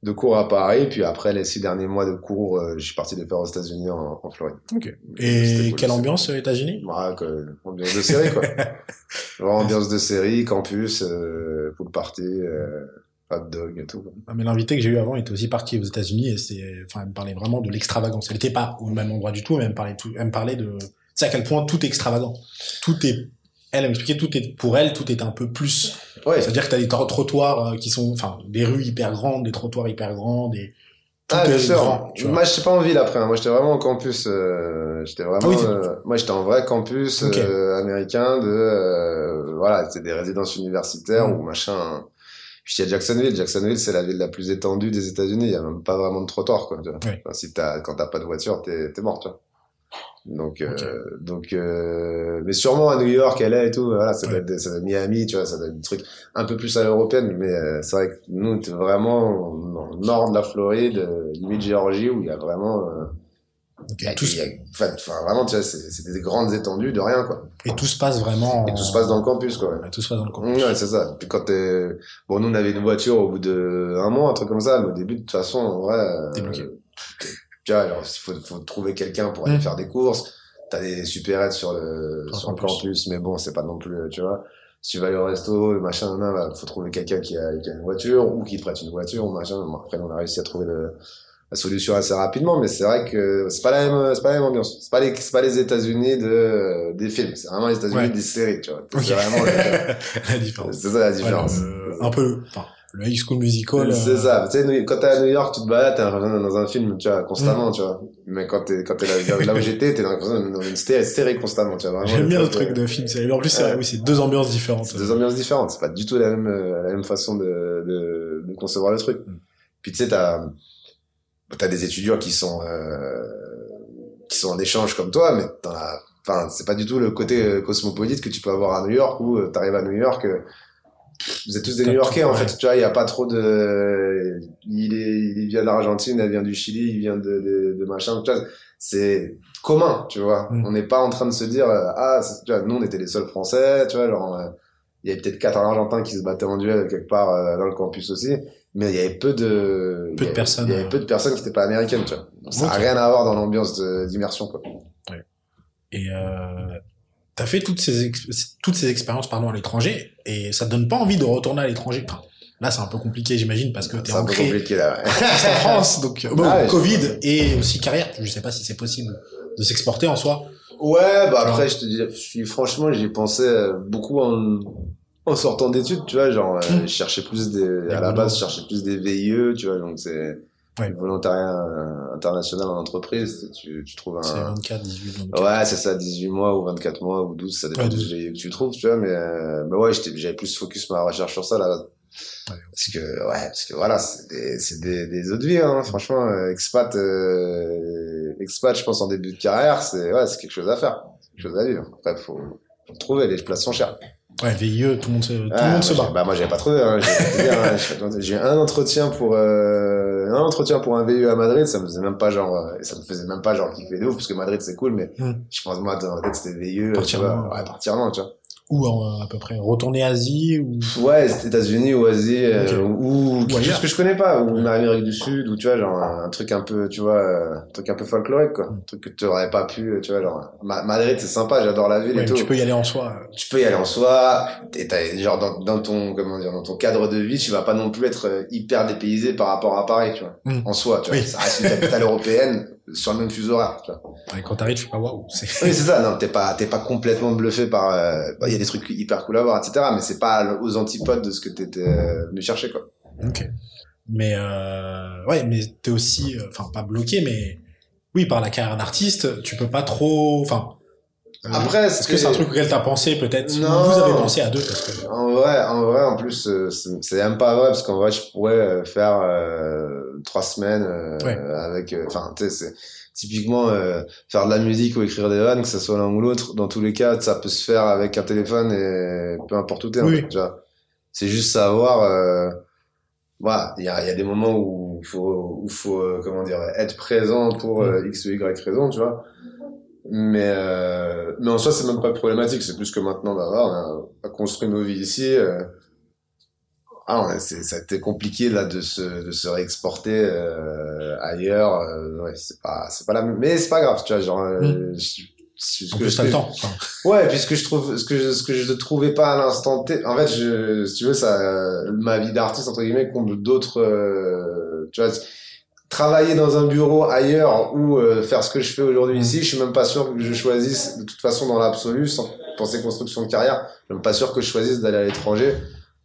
Speaker 3: de cours à Paris, puis après les six derniers mois de cours, euh, je suis parti les faire aux États-Unis en, en Floride.
Speaker 2: Ok.
Speaker 3: C'était
Speaker 2: Et
Speaker 3: cool,
Speaker 2: quelle ambiance aux États-Unis?
Speaker 3: Ouais, quoi, ambiance de série, quoi. (laughs) Vraiment ambiance de série, campus, euh, pool party, euh, hot dog et tout. quoi.
Speaker 2: Ah, Mais l'invité que j'ai eu avant était aussi parti aux États-Unis et c'est, enfin, elle me parlait vraiment de l'extravagance. Elle n'était pas au même endroit du tout, mais elle me parlait tout, elle me parlait de, sais à quel point tout est extravagant. Tout est, elle, elle m'expliquait tout est, pour elle, tout est un peu plus.
Speaker 3: Ouais.
Speaker 2: C'est-à-dire que t'as des tro- trottoirs euh, qui sont, enfin, des rues hyper grandes, des trottoirs hyper grands, des, tout
Speaker 3: Ah, bien sûr.
Speaker 2: grand.
Speaker 3: Moi, j'étais pas en ville après. hein. Moi, j'étais vraiment en campus. Euh, j'étais vraiment.
Speaker 2: Ah oui, c'est-
Speaker 3: euh, moi, j'étais en vrai campus euh, américain de. Voilà, c'était des résidences universitaires
Speaker 2: Mm.
Speaker 3: ou machin. J'étais à Jacksonville. Jacksonville, c'est la ville la plus étendue des États-Unis. Il y a même pas vraiment de trottoir, quoi. tu vois. Enfin, si t'as, quand t'as pas de voiture, t'es, t'es mort, tu vois. Donc, euh, donc, euh, mais sûrement à New York, LA et tout, voilà, ça doit
Speaker 2: Ouais.
Speaker 3: être, des- ça doit être Miami, tu vois, ça doit être des trucs un peu plus à l'européenne, mais euh, c'est vrai que nous, on était vraiment dans le nord de la Floride, limite Géorgie, où il y a vraiment,
Speaker 2: tout,
Speaker 3: il y a- enfin, enfin, vraiment, tu vois, c'est, des grandes étendues de rien, quoi.
Speaker 2: et tout se passe vraiment.
Speaker 3: Et tout se passe dans le campus, quoi. ouais.
Speaker 2: Ouais, tout se passe dans le campus.
Speaker 3: Ouais, c'est ça. Puis quand t'es, bon, nous, on avait une voiture au bout de un mois, un truc comme ça, mais au début, de toute façon, en vrai, euh,
Speaker 2: T'es bloqué.
Speaker 3: Tu vois, alors, il faut, faut trouver quelqu'un pour aller
Speaker 2: Mm.
Speaker 3: faire des courses. T'as des supérettes sur le,
Speaker 2: Sur le
Speaker 3: sur le
Speaker 2: campus.
Speaker 3: campus, mais bon, c'est pas non plus, tu vois. Si tu vas aller au resto, le machin, nan, bah, faut trouver quelqu'un qui a, qui a une voiture, ou qui te prête une voiture, ou machin. Bon, après, on a réussi à trouver le, la solution assez rapidement, mais c'est vrai que c'est pas la même, c'est pas la même ambiance. C'est pas les, c'est pas les États-Unis de, des films. C'est vraiment les États-Unis
Speaker 2: Ouais.
Speaker 3: des séries, tu vois. C'est vraiment (laughs) le-
Speaker 2: la différence.
Speaker 3: c'est ça la
Speaker 2: Ouais,
Speaker 3: différence.
Speaker 2: le- un peu, enfin, le high school musical.
Speaker 3: C'est
Speaker 2: euh,
Speaker 3: ça. Tu sais, quand t'es à New York, tu te balades, d'être dans un film, tu vois, constamment, tu vois. Mais quand t'es, quand t'es là, là où j'étais, t'es d'être dans une série, constamment, tu vois.
Speaker 2: J'aime bien le
Speaker 3: truc,
Speaker 2: de film série. En plus, c'est
Speaker 3: Ouais.
Speaker 2: oui, c'est deux ambiances différentes.
Speaker 3: Deux ambiances différentes. C'est pas du tout la même, euh, la même façon de, de, de concevoir le truc.
Speaker 2: Mm.
Speaker 3: Puis tu sais, t'as, t'as des étudiants qui sont, euh, qui sont en échange comme toi, mais t'en as, enfin, c'est pas du tout le côté euh, cosmopolite que tu peux avoir à New York où euh, t'arrives à New York, vous êtes tous des New-Yorkais en
Speaker 2: ouais.
Speaker 3: fait, tu vois, il y a pas trop de, il est, il vient de l'Argentine, elle vient du Chili, il vient de, de, de machin, tu vois, c'est commun, tu vois.
Speaker 2: Mm.
Speaker 3: On n'est pas en train de se dire, euh, ah, tu vois, nous on était les seuls Français, tu vois, genre, euh, il y avait peut-être quatre Argentins qui se battaient en duel quelque part euh, dans le campus aussi, mais il y avait peu de,
Speaker 2: Peu de personnes,
Speaker 3: il y avait peu de personnes qui n'étaient pas américaines, tu vois. Donc, ça n'a rien à voir dans l'ambiance d'immersion, quoi.
Speaker 2: Et euh, t'as fait toutes ces toutes ces expériences pardon à l'étranger et ça te donne pas envie de retourner à l'étranger. Enfin, là, c'est un peu compliqué, j'imagine, parce que t'es
Speaker 3: C'est un peu compliqué là. ouais. (laughs)
Speaker 2: en France, donc euh, bon,
Speaker 3: Ah ouais,
Speaker 2: Covid et aussi carrière. Je sais pas si c'est possible de s'exporter en soi.
Speaker 3: Ouais, bah après, je te dis, je suis, franchement, j'y pensais euh, beaucoup en, en sortant d'études, tu vois, genre, euh,
Speaker 2: Mm.
Speaker 3: je cherchais plus des, à la base, je cherchais plus des VIE, tu vois, donc c'est,
Speaker 2: Ouais.
Speaker 3: le volontariat euh, international en entreprise, tu, tu trouves
Speaker 2: C'est
Speaker 3: un,
Speaker 2: 24, 18, 24.
Speaker 3: ouais, c'est ça, 18 mois ou 24 mois ou 12, ça dépend
Speaker 2: Ouais, 12.
Speaker 3: VIE que tu trouves, tu vois, mais, euh, bah ouais, j'étais, j'avais plus focus ma recherche sur ça, là. Parce que, ouais, parce que voilà, c'est des, c'est des, des autres vies, hein. Franchement, euh, expat, euh, expat, je pense en début de carrière, c'est, ouais, c'est quelque chose à faire. C'est quelque chose à vivre. Après, faut, faut trouver, les places sont chères.
Speaker 2: Ouais, VIE, tout le monde se, tout le
Speaker 3: Ouais,
Speaker 2: monde se bat.
Speaker 3: Bah, moi, j'avais pas trouvé, hein. J'ai- hein, (laughs) j'ai- un entretien pour, euh, un entretien pour un VIE à Madrid, ça me faisait même pas genre, euh, ça me faisait même pas genre kiffer de ouf, parce que Madrid, c'est cool, mais
Speaker 2: Hmm.
Speaker 3: je pense, moi, dans ma tête, c'était VIE, tu
Speaker 2: Partir
Speaker 3: vois.
Speaker 2: loin.
Speaker 3: Ouais, partir loin, tu vois.
Speaker 2: Ou à peu près retourner Asie ou
Speaker 3: Ouais, États-Unis ou Asie, euh,
Speaker 2: Ok.
Speaker 3: ou quelque chose que je connais pas, ou Amérique du Sud, ou tu vois, genre un, truc un peu, tu vois, euh, un truc un peu folklorique, quoi. Un truc que tu aurais pas pu, tu vois, genre, Ma- Madrid, c'est sympa, j'adore la ville
Speaker 2: Ouais,
Speaker 3: et tout.
Speaker 2: tu peux y aller en soi.
Speaker 3: Tu peux y aller en soi, et t'as, genre, dans, dans ton, comment dire, dans ton cadre de vie, tu vas pas non plus être euh, hyper dépaysé par rapport à Paris, tu vois.
Speaker 2: Mm.
Speaker 3: En soi, tu vois.
Speaker 2: Oui.
Speaker 3: Ça reste une capitale (laughs) européenne, sur le même fuseau horaire, tu vois.
Speaker 2: Ouais, quand t'arrives, tu fais pas waouh. c'est-
Speaker 3: Oui, c'est ça. Non, t'es pas, t'es pas complètement bluffé par. euh, bah, Il y a des trucs hyper cool à voir, etc. Mais c'est pas aux antipodes de ce que t'étais euh, venu chercher, quoi.
Speaker 2: Ok. Mais euh, ouais, mais t'es aussi, euh, enfin pas bloqué, mais oui, par la carrière d'artiste, tu peux pas trop, enfin.
Speaker 3: Après,
Speaker 2: est-ce que c'est un truc auquel t'as pensé peut-être?
Speaker 3: Non.
Speaker 2: Vous avez pensé à deux parce que.
Speaker 3: En vrai, en vrai, en plus, euh, c'est même pas vrai parce qu'en vrai, je pourrais euh, faire euh, trois semaines euh,
Speaker 2: Ouais.
Speaker 3: avec. euh, Enfin, tu sais, c'est typiquement euh, faire de la musique ou écrire des vannes, que ce soit l'un ou l'autre. Dans tous les cas, ça peut se faire avec un téléphone et peu importe où t'es. en
Speaker 2: Oui.
Speaker 3: fait, tu vois. C'est juste savoir. Euh, voilà, il y a, y a des moments où faut, où faut, euh, comment dire, être présent pour x ou y raison, tu vois. Mais, euh, mais en soi, c'est même pas problématique. C'est plus que maintenant, bah, on a, construit nos vies ici. Euh, ah, c'est, ça a été compliqué là de se, de se réexporter euh, ailleurs. Euh, ouais, c'est pas, c'est pas la même. Mais c'est pas grave, tu vois. Genre, euh, je- ce que je-
Speaker 2: temps.
Speaker 3: Ouais, puisque je trouve ce que je, ce que je ne trouvais pas à l'instant T. En fait, je, si tu veux, ça, ma vie d'artiste entre guillemets comble d'autres. euh, tu vois, travailler dans un bureau ailleurs ou euh, faire ce que je fais aujourd'hui
Speaker 2: Mm.
Speaker 3: ici, je suis même pas sûr que je choisisse de toute façon dans l'absolu, sans penser construction de carrière, je suis même pas sûr que je choisisse d'aller à l'étranger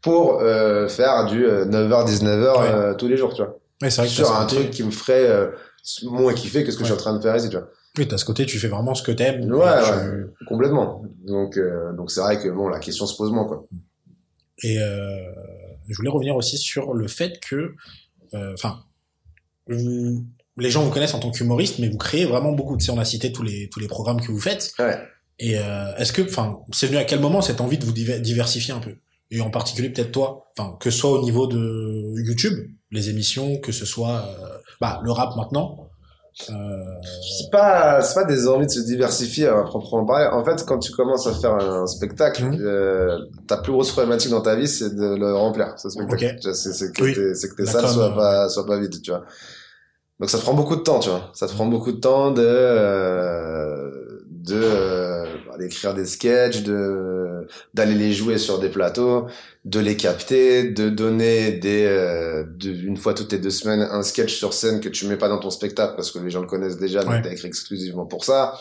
Speaker 3: pour euh, faire du euh, 9h 19h
Speaker 2: Ouais.
Speaker 3: euh, tous les jours, tu vois.
Speaker 2: ouais, c'est vrai que
Speaker 3: Sur un
Speaker 2: côté-
Speaker 3: truc qui me ferait moins kiffer que ce que je suis en train de faire ici, tu vois.
Speaker 2: Oui, t'as ce côté, tu fais vraiment ce que t'aimes.
Speaker 3: Ouais,
Speaker 2: tu-.
Speaker 3: Complètement. Donc, donc c'est vrai que bon, la question se pose moins, quoi.
Speaker 2: Et je voulais revenir aussi sur le fait que, enfin, vous- les gens vous connaissent en tant qu'humoriste, mais vous créez vraiment beaucoup. Tu sais, on a cité tous les tous les programmes que vous faites.
Speaker 3: Ouais.
Speaker 2: Et euh, est-ce que, enfin, c'est venu à quel moment cette envie de vous diver- diversifier un peu? Et en particulier peut-être toi, enfin, que ce soit au niveau de YouTube, les émissions, que ce soit, euh, bah, le rap maintenant. Euh,
Speaker 3: C'est pas, c'est pas des envies de se diversifier à proprement parler. En fait, quand tu commences à faire un spectacle,
Speaker 2: Mhm.
Speaker 3: euh, ta plus grosse problématique dans ta vie, c'est de le remplir, ce spectacle.
Speaker 2: Ok.
Speaker 3: Tu vois, C'est, c'est que,
Speaker 2: Oui.
Speaker 3: tes, c'est que tes salles soient pas, soient pas vides, tu vois. Donc ça te prend beaucoup de temps, tu vois. Ça te prend beaucoup de temps de, euh, de, euh, d'écrire des sketchs, de, d'aller les jouer sur des plateaux, de les capter, de donner des, euh, de, une fois toutes les deux semaines un sketch sur scène que tu mets pas dans ton spectacle parce que les gens le connaissent déjà, donc
Speaker 2: Ouais.
Speaker 3: t'as écrit exclusivement pour ça.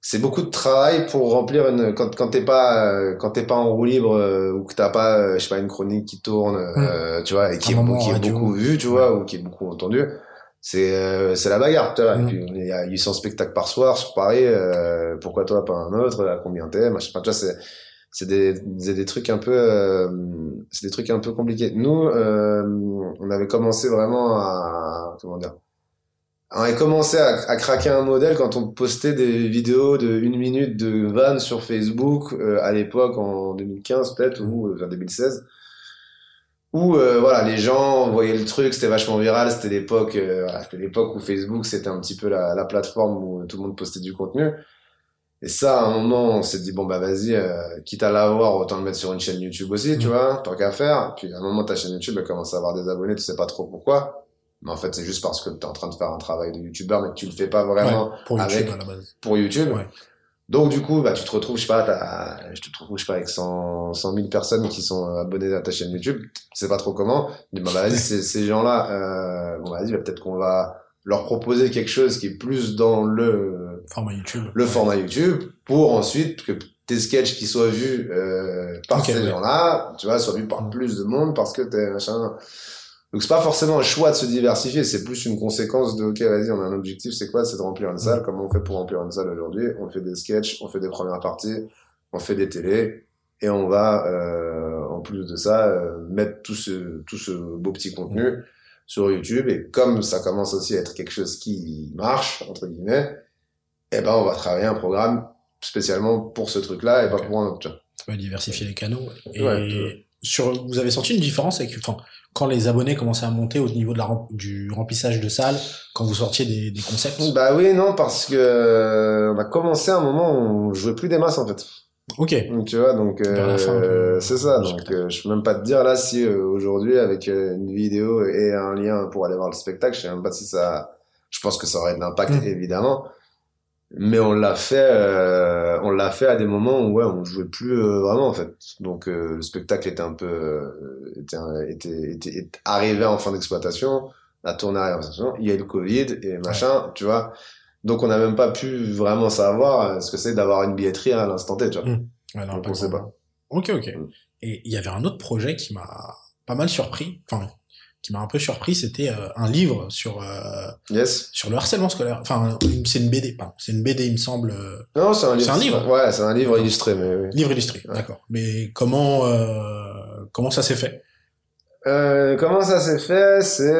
Speaker 3: C'est beaucoup de travail pour remplir une quand quand t'es pas euh, quand t'es pas en roue libre euh, ou que t'as pas euh, je sais pas une chronique qui tourne euh, tu vois et qui est, qui est beaucoup vue tu vois ou qui est beaucoup entendue c'est euh, c'est la bagarre tu vois
Speaker 2: Mm.
Speaker 3: et puis il y a 800 spectacles par soir sur Paris euh, pourquoi toi pas un autre à combien t'es machin. Enfin, tu vois c'est c'est des, c'est des trucs un peu euh, c'est des trucs un peu compliqués. Nous euh, on avait commencé vraiment à comment dire on avait commencé à, à craquer un modèle quand on postait des vidéos de une minute de van sur Facebook euh, à l'époque en 2015 peut-être ou euh, vers 2016 où euh, voilà les gens voyaient le truc c'était vachement viral c'était l'époque euh, voilà, c'était l'époque où Facebook c'était un petit peu la, la plateforme où tout le monde postait du contenu et ça, à un moment, on s'est dit, bon, bah, vas-y, euh, quitte à l'avoir, autant le mettre sur une chaîne YouTube aussi, tu
Speaker 2: Mm.
Speaker 3: vois, tant qu'à faire. Puis, à un moment, ta chaîne YouTube, elle commence à avoir des abonnés, tu sais pas trop pourquoi. Mais en fait, c'est juste parce que t'es en train de faire un travail de YouTubeur, mais que tu le fais pas vraiment
Speaker 2: ouais, pour YouTube
Speaker 3: avec-
Speaker 2: à la base.
Speaker 3: pour YouTube.
Speaker 2: Ouais.
Speaker 3: Donc, du coup, bah, tu te retrouves, je sais pas, t'as, je te retrouve, je sais pas, avec 100, 100 000 personnes qui sont abonnées à ta chaîne YouTube. Tu sais pas trop comment. Tu dis, bah, vas-y, ces, ces gens-là, euh, bon, vas-y, bah, peut-être qu'on va leur proposer quelque chose qui est plus dans le,
Speaker 2: Format YouTube.
Speaker 3: le
Speaker 2: Ouais.
Speaker 3: format YouTube pour ensuite que tes sketchs qui soient vus euh, par ces
Speaker 2: ouais.
Speaker 3: gens-là, tu vois, soient vus par
Speaker 2: Mm.
Speaker 3: plus de monde parce que t'es machin. Donc c'est pas forcément un choix de se diversifier, c'est plus une conséquence de ok vas-y on a un objectif, c'est quoi? C'est de remplir une salle. Comment on fait pour remplir une salle aujourd'hui? On fait des sketchs, on fait des premières parties, on fait des télés et on va euh, en plus de ça, euh, mettre tout ce, tout ce beau petit contenu sur YouTube. Et comme ça commence aussi à être quelque chose qui marche, entre guillemets, eh ben, on va travailler un programme spécialement pour ce truc-là et pas pour un autre.
Speaker 2: Ouais, diversifier les canaux. Et
Speaker 3: Ouais,
Speaker 2: sur, vous avez senti une différence avec, enfin, quand les abonnés commençaient à monter au niveau de la, du remplissage de salles, quand vous sortiez des, des concepts?
Speaker 3: Bah oui, non, parce que euh, on a commencé à un moment où on jouait plus des masses en fait.
Speaker 2: Ok.
Speaker 3: Tu vois, donc euh, c'est ça. Donc euh, je peux même pas te dire là si euh, aujourd'hui avec une vidéo et un lien pour aller voir le spectacle, je sais même pas si ça. Je pense que ça aurait de l'impact
Speaker 2: Mm.
Speaker 3: évidemment, mais on l'a fait, euh, on l'a fait à des moments où ouais, on jouait plus euh, vraiment en fait. Donc euh, le spectacle était un peu euh, était, était, était, était arrivé en fin d'exploitation, la tournée arrive en il y a eu le Covid et machin, tu vois. Donc on n'a même pas pu vraiment savoir euh, ce que c'est d'avoir une billetterie à l'instant T, tu vois.
Speaker 2: Mm. Ouais, non,
Speaker 3: Donc,
Speaker 2: pas
Speaker 3: on sait
Speaker 2: vraiment. Ok, ok.
Speaker 3: Mm.
Speaker 2: Et il y avait un autre projet qui m'a pas mal surpris, enfin, qui m'a un peu surpris, c'était euh, un livre sur euh,
Speaker 3: Yes.
Speaker 2: sur le harcèlement scolaire. Enfin, c'est une BD, pardon. C'est une BD, il me semble. euh,
Speaker 3: Non, c'est un livre.
Speaker 2: C'est un livre
Speaker 3: Ouais, c'est un livre illustré, mais oui.
Speaker 2: livre illustré,
Speaker 3: Ouais.
Speaker 2: d'accord. Mais comment comment ça s'est fait?
Speaker 3: Comment ça s'est fait? C'est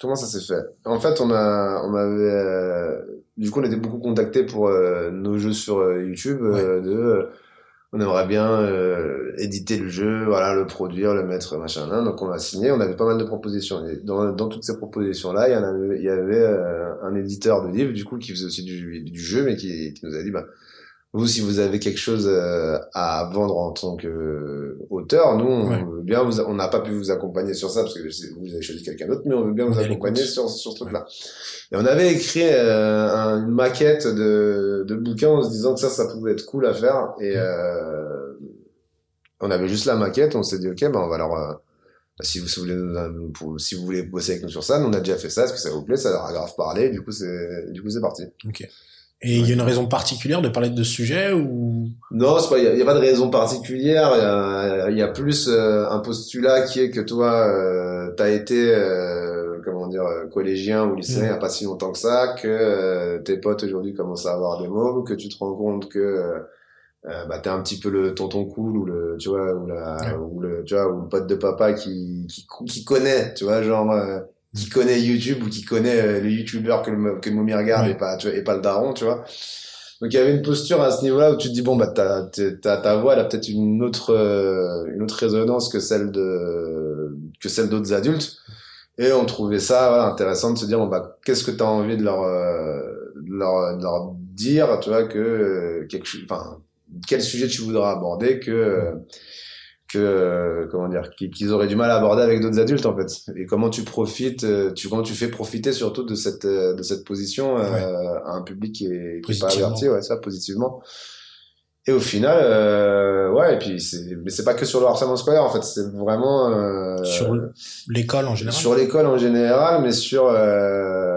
Speaker 3: comment ça s'est fait? En fait, on a, on avait, du coup, on était beaucoup contactés pour nos jeux sur YouTube. de, on aimerait bien euh, éditer le jeu, voilà, le produire, le mettre, machin. nan. Donc, on a signé. On avait pas mal de propositions. Dans, dans toutes ces propositions-là, il y en avait, il y avait euh, un éditeur de livres, du coup, qui faisait aussi du, du jeu, mais qui, qui nous a dit, bah vous, si vous avez quelque chose euh, à vendre en tant qu'auteur, nous, on
Speaker 2: Ouais.
Speaker 3: veut bien vous, on n'a pas pu vous accompagner sur ça parce que vous avez choisi quelqu'un d'autre, mais on veut bien vous accompagner sur, sur ce truc-là. Et on avait écrit euh, un- une maquette de, de bouquin en se disant que ça, ça pouvait être cool à faire. Et euh, on avait juste la maquette, on s'est dit, ok, ben on va leur... euh, si vous, si vous voulez pour- si vous voulez bosser avec nous sur ça, nous on a déjà fait ça, est-ce que ça vous plaît, ça leur a grave parlé, du coup c'est, du coup c'est parti.
Speaker 2: Et il y a une raison particulière de parler de ce sujet ou?
Speaker 3: Non. Il y, a- pas de raison particulière. Il y a, y a plus euh, un postulat qui est que toi, euh, t'as été, euh, comment dire, euh, collégien ou lycéen
Speaker 2: Mm.
Speaker 3: il y a pas si longtemps que ça, que euh, tes potes aujourd'hui commencent à avoir des mômes, que tu te rends compte que bah t'es un petit peu le tonton cool ou le, tu vois, ou la,
Speaker 2: Ouais.
Speaker 3: ou le, tu vois, ou le pote de papa qui qui, qui connaît, tu vois, genre. Qui connaît YouTube ou qui connaît euh, le YouTuber que le, que le momie regarde
Speaker 2: Ouais.
Speaker 3: et pas, tu vois, et pas le daron, tu vois. Donc il y avait une posture à ce niveau-là où tu te dis bon bah ta ta ta, voix elle a peut-être une autre euh, une autre résonance que celle de que celle d'autres adultes et on trouvait ça voilà, intéressant de se dire bon bah qu'est-ce que tu as envie de leur euh, de leur de leur dire tu vois que euh, quelque enfin quel sujet tu voudras aborder que euh, que euh, comment dire qu'ils auraient du mal à aborder avec d'autres adultes en fait. Et comment tu profites euh, tu comment tu fais profiter surtout de cette euh, de cette position euh, à un public qui est, qui est pas averti ouais ça positivement. Et au final euh, ouais et puis c'est mais c'est pas que sur le harcèlement scolaire en fait. C'est vraiment euh,
Speaker 2: sur l'école en général.
Speaker 3: sur l'école en général mais sur euh,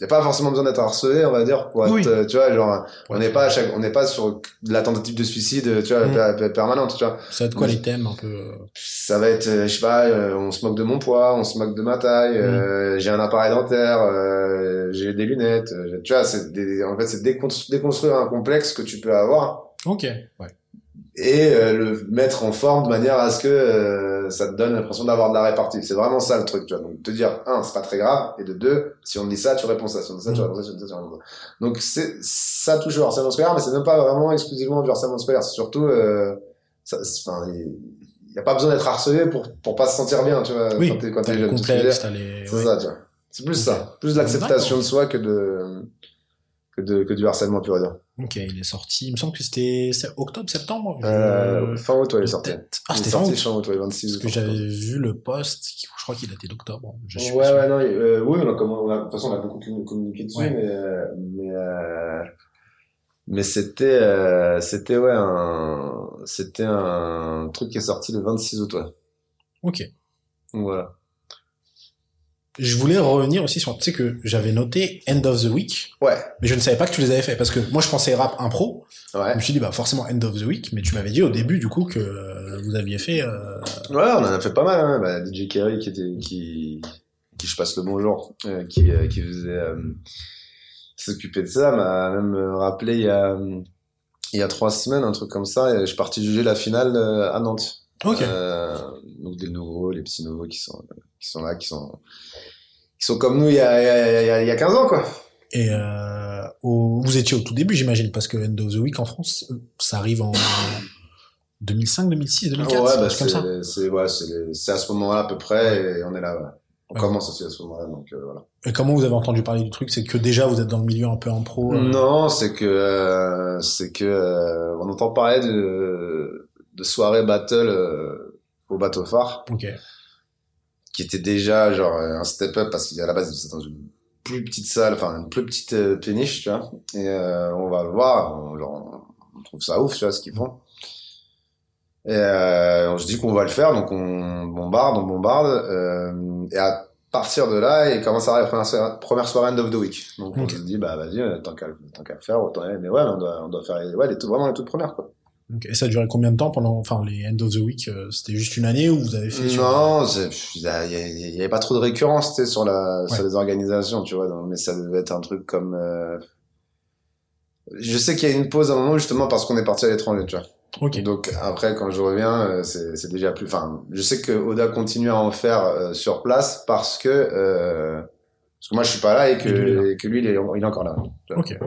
Speaker 3: y a pas forcément besoin d'être harcelé on va dire pour être
Speaker 2: Oui.
Speaker 3: euh, tu vois genre on n'est pas à chaque on n'est pas sur de la tentative de suicide tu vois
Speaker 2: Mm.
Speaker 3: per- permanente tu vois
Speaker 2: Ça va être quoi les thèmes un peu euh,
Speaker 3: ça va être euh, je sais pas euh, on se moque de mon poids on se moque de ma taille
Speaker 2: Mm.
Speaker 3: euh, j'ai un appareil dentaire euh, j'ai des lunettes euh, tu vois c'est des, en fait c'est décon- déconstruire un complexe que tu peux avoir
Speaker 2: Ok. Ouais.
Speaker 3: Et euh, le mettre en forme de manière à ce que euh, ça te donne l'impression d'avoir de la répartie c'est vraiment ça le truc tu vois donc te dire un c'est pas très grave et de deux si on dit ça tu réponds ça si on dit ça tu
Speaker 2: Mm.
Speaker 3: réponds ça si on dit ça tu réponds ça donc c'est ça touche au harcèlement scolaire mais c'est même pas vraiment exclusivement du harcèlement scolaire c'est surtout euh, ça enfin il y a pas besoin d'être harcelé pour pour pas se sentir bien tu vois
Speaker 2: Oui.
Speaker 3: quand t'es quand t'es jeune
Speaker 2: les.
Speaker 3: c'est
Speaker 2: ouais.
Speaker 3: ça tu vois c'est plus ça plus l'acceptation de soi que de que de que du harcèlement pur et dur
Speaker 2: Ok, il est sorti. Il me semble que c'était octobre, septembre.
Speaker 3: euh, fin août ouais, il est sorti.
Speaker 2: Ah, c'était
Speaker 3: sorti
Speaker 2: fin
Speaker 3: août ouais, 26
Speaker 2: Parce que j'avais vu le post, qui- je crois qu'il datait d'octobre. Suis
Speaker 3: ouais,
Speaker 2: sûr.
Speaker 3: ouais, non, euh, oui, on a, on a- de toute façon, on a beaucoup commu- communiqué dessus,
Speaker 2: Ouais.
Speaker 3: mais, euh, mais, euh, mais c'était, euh, c'était, ouais, un, c'était un truc qui est sorti le 26 août, ouais.
Speaker 2: Ok.
Speaker 3: Voilà.
Speaker 2: Je voulais revenir aussi sur, tu sais que j'avais noté End of the Week,
Speaker 3: Ouais,
Speaker 2: mais je ne savais pas que tu les avais fait parce que moi je pensais rap impro.
Speaker 3: ouais.
Speaker 2: Je me suis dit bah forcément End of the Week, mais tu m'avais dit au début du coup que vous aviez fait. euh,
Speaker 3: Ouais, on en a fait pas mal, hein. Bah, DJ Kerry qui était, qui, qui je passe le bonjour, euh, qui, euh, qui faisait, euh, qui s'occupait de ça, m'a même rappelé il y a, il y a trois semaines, un truc comme ça, et je suis parti juger la finale à Nantes.
Speaker 2: Ok.
Speaker 3: Euh, donc des nouveaux, les petits nouveaux qui sont qui sont là, qui sont qui sont comme nous il y a il y a, il y a, il y a 15 ans quoi.
Speaker 2: Et euh, au- vous étiez au tout début, j'imagine, parce que End of the Week en France, euh, ça arrive en 2005, 2006, 2004,
Speaker 3: ouais, bah
Speaker 2: truc comme ça.
Speaker 3: c'est c'est ouais, c'est c'est à ce moment-là à peu près et on est là. ouais. On
Speaker 2: Ouais.
Speaker 3: commence aussi à ce moment-là donc euh, voilà.
Speaker 2: Et comment vous avez entendu parler du truc? C'est que déjà vous êtes dans le milieu un peu en pro. euh,
Speaker 3: Non, c'est que euh, c'est que euh, on entend parler de de soirées battle euh, au bateau phare
Speaker 2: Ok.
Speaker 3: qui était déjà genre euh, un step up parce qu'à la base c'était dans une plus petite salle, enfin une plus petite euh, péniche, tu vois. Et euh, on va le voir, on, genre, on trouve ça ouf, tu vois, ce qu'ils font. Et euh, on se dit qu'on va le faire, donc on bombarde, on bombarde. euh, et à partir de là, il commence à arriver la première soirée, première soirée end of the week. Donc on se dit bah vas-y, tant qu'à tant qu'à le faire, autant. Mais ouais, on doit on doit faire les, ouais, les toutes, vraiment les toutes premières quoi.
Speaker 2: Et ça a duré combien de temps pendant, enfin, les End of the Week euh, C'était juste une année où vous avez fait
Speaker 3: Non, il y, a- il y a- il y avait pas trop de récurrence, sur la, sur les organisations, tu vois. donc, mais ça devait être un truc comme. euh, Je sais qu'il y a une pause à un moment justement parce qu'on est parti à l'étranger, tu vois. Donc après, quand je reviens, euh, c'est déjà plus. Enfin, je sais que Oda continue à en faire euh, sur place parce que parce que moi je suis pas là et que,
Speaker 2: Et lui,
Speaker 3: et que lui il est, il est encore là.
Speaker 2: Ok.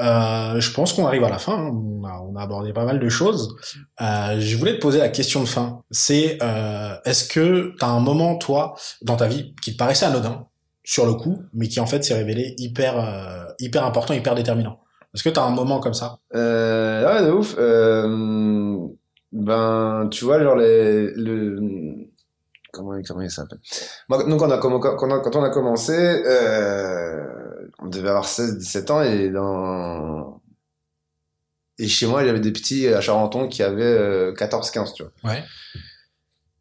Speaker 2: Euh, je pense qu'on arrive à la fin. hein. On, a, on a abordé pas mal de choses. Euh, je voulais te poser la question de fin. C'est euh, est-ce que tu as un moment, toi, dans ta vie, qui te paraissait anodin sur le coup, mais qui en fait s'est révélé hyper, euh, hyper important, hyper déterminant? Est-ce que tu as un moment comme ça?
Speaker 3: Euh, ouais, de ouf. Ben, tu vois, genre les, le, comment, comment il s'appelle? Moi, nous, quand on a, on a, quand on a commencé, euh, on devait avoir 16, 17 ans et dans, et chez moi, il y avait des petits à Charenton qui avaient euh, 14, 15, tu vois.
Speaker 2: Ouais.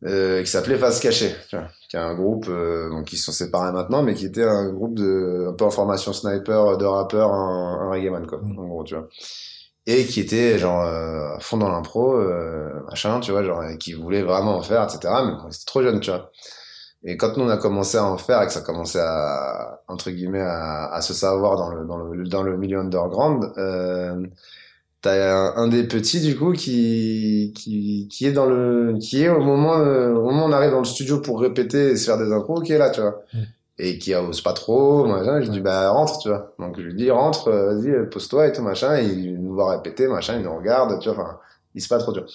Speaker 3: Euh, qui s'appelait Face Cachée, tu vois. Qui est un groupe, euh, donc ils se sont séparés maintenant, mais qui était un groupe de, un peu en formation sniper, de rappeurs, un, un reggae man, quoi.
Speaker 2: Mm.
Speaker 3: En gros, tu vois et qui était genre euh, à fond dans l'impro euh, machin tu vois genre et qui voulait vraiment en faire etc mais bon, c'était trop jeune tu vois et quand nous on a commencé à en faire et que ça commençait à entre guillemets à, à se savoir dans le dans le dans le milieu underground euh, t'as un, un des petits du coup qui qui qui est dans le qui est au moment euh, au moment où on arrive dans le studio pour répéter et se faire des impros qui est là tu vois. Et qui ose pas trop machin. Je lui dis bah rentre tu vois. Donc je lui dis rentre euh, vas-y pose-toi et tout machin. Et il nous voit répéter machin. Il nous regarde tu vois. Enfin il se pas trop tu vois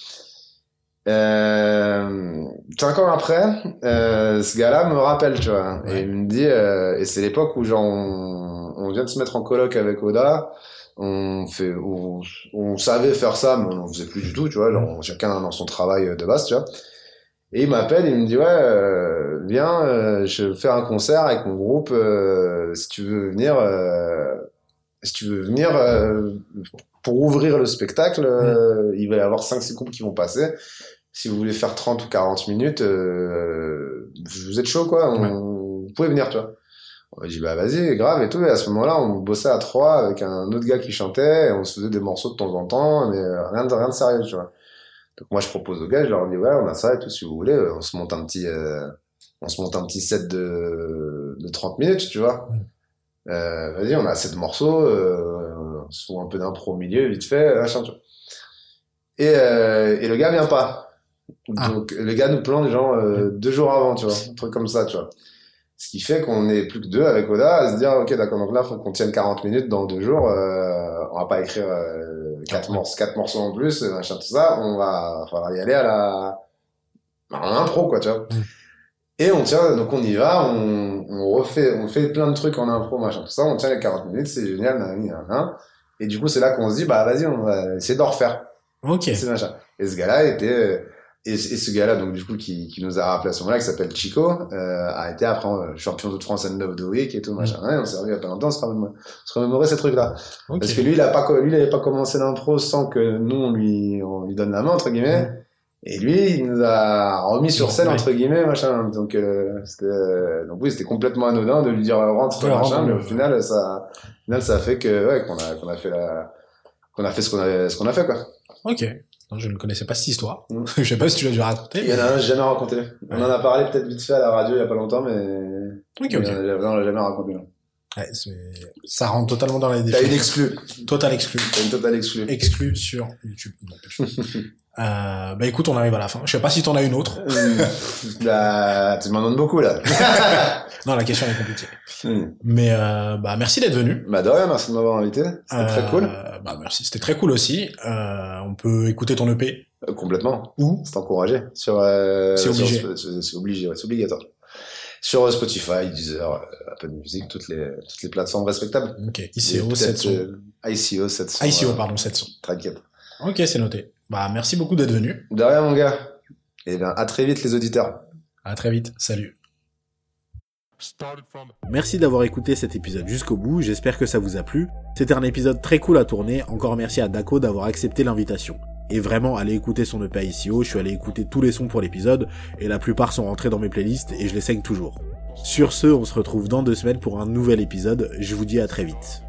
Speaker 3: euh, cinq ans après. Euh, ce gars-là me rappelle tu vois.
Speaker 2: Ouais.
Speaker 3: et il me dit euh, et c'est l'époque où genre on, on vient de se mettre en coloc avec Oda. On fait on, on savait faire ça mais on en faisait plus du tout tu vois. Genre chacun dans son travail de base tu vois. Et il m'appelle, il me dit ouais, euh, viens, euh, je fais un concert avec mon groupe. euh, si tu veux venir, euh, si tu veux venir euh, pour ouvrir le spectacle, euh, il va y avoir 5-6 groupes qui vont passer. Si vous voulez faire 30 ou 40 minutes, euh, vous êtes chaud quoi. On,
Speaker 2: Ouais.
Speaker 3: Vous pouvez venir, tu vois. On dit bah vas-y, grave et tout. Et à ce moment-là, on bossait à trois avec un autre gars qui chantait. Et on se faisait des morceaux de temps en temps, mais euh, rien de rien de sérieux, tu vois. Donc moi je propose aux gars, je leur dis ouais on a ça et tout si vous voulez, on se monte un petit euh, on se monte un petit set de, de 30 minutes, tu vois. Euh, vas-y, on a assez de morceaux, euh, on se fout un peu d'impro au milieu, vite fait, machin, tu vois. Et, euh, et le gars vient pas.
Speaker 2: Ah.
Speaker 3: Donc le gars nous plante genre euh, deux jours avant, tu vois, un truc comme ça, tu vois. Ce qui fait qu'on est plus que deux avec Oda à se dire ok d'accord donc là faut qu'on tienne 40 minutes dans deux jours, euh, on va pas écrire euh, quatre, morceaux, quatre morceaux en plus, euh, machin tout ça, on va falloir y aller à la en impro quoi, tu vois.
Speaker 2: Mm.
Speaker 3: Et on tient, donc on y va, on, on refait, on fait plein de trucs en impro, machin, tout ça, on tient les 40 minutes, c'est génial, nanani, nanana. Et du coup, c'est là qu'on se dit, bah, vas-y, on va essayer d'en refaire.
Speaker 2: Ok.
Speaker 3: C'est machin. Et ce gars-là était, et, et ce gars-là, donc, du coup, qui, qui nous a rappelé à ce moment-là, qui s'appelle Chico, euh, a été après euh, champion de France and of the week et tout, machin. Ouais, on s'est revu il y a pas longtemps, on se remémorait, se remémorait ces trucs-là.
Speaker 2: Ok.
Speaker 3: Parce que lui, il a pas, lui, il avait pas commencé l'impro sans que nous, on lui, on lui donne la main, entre guillemets.
Speaker 2: Mm.
Speaker 3: Et lui, il nous a remis sur scène,
Speaker 2: Ouais.
Speaker 3: entre guillemets, machin. Donc, euh, c'était, euh, donc oui, c'était complètement anodin de lui dire euh, rentre,
Speaker 2: Ouais,
Speaker 3: machin,
Speaker 2: rentre,
Speaker 3: mais au final, ça, au final, ça a fait que, ouais, qu'on a, qu'on a fait la, qu'on a fait ce qu'on avait, ce qu'on a fait, quoi.
Speaker 2: Ok. Non, Je ne connaissais pas cette histoire.
Speaker 3: Mm. (laughs)
Speaker 2: je sais pas si tu l'as déjà raconté.
Speaker 3: Il y en a un, j'ai jamais raconté. On en a parlé peut-être vite fait à la radio il y a pas longtemps, mais,
Speaker 2: Ok, ok.
Speaker 3: l'a- on l'a jamais raconté, non.
Speaker 2: Ouais, ça rentre totalement dans la
Speaker 3: T'as une
Speaker 2: définition.
Speaker 3: exclue.
Speaker 2: Total exclu.
Speaker 3: T'as une totale exclue.
Speaker 2: Exclu sur YouTube. Non, (laughs) euh, bah écoute, on arrive à la fin. Je sais pas si t'en as une autre.
Speaker 3: Hum, bah, tu m'en demandes beaucoup, là. (laughs)
Speaker 2: Non, la question est compliquée. Mais euh, bah merci d'être venu.
Speaker 3: Bah, de rien, merci de m'avoir invité. C'était très
Speaker 2: Euh,
Speaker 3: cool.
Speaker 2: Bah merci, c'était très cool aussi. Euh, on peut écouter ton EP.
Speaker 3: Euh, complètement.
Speaker 2: Où?
Speaker 3: C'est encouragé. Sur, euh,
Speaker 2: C'est obligé.
Speaker 3: C'est obligé, ouais, c'est obligatoire. Sur euh, Spotify, Deezer, euh, Apple Music, toutes les, toutes les plateformes respectables.
Speaker 2: Ok, ICO,
Speaker 3: peut-être,
Speaker 2: 700.
Speaker 3: euh, ICO, 700.
Speaker 2: ICO,
Speaker 3: euh,
Speaker 2: pardon, 700.
Speaker 3: T'inquiète.
Speaker 2: Ok, c'est noté. Bah merci beaucoup d'être venu.
Speaker 3: De rien, mon gars. Et bien, à très vite, les auditeurs.
Speaker 2: À très vite. Salut.
Speaker 1: Merci d'avoir écouté cet épisode jusqu'au bout, j'espère que ça vous a plu. C'était un épisode très cool à tourner, encore merci à Daco d'avoir accepté l'invitation. Et vraiment, allez écouter son EP ICO, je suis allé écouter tous les sons pour l'épisode, et la plupart sont rentrés dans mes playlists, et je les saigne toujours. Sur ce, on se retrouve dans deux semaines pour un nouvel épisode, je vous dis à très vite.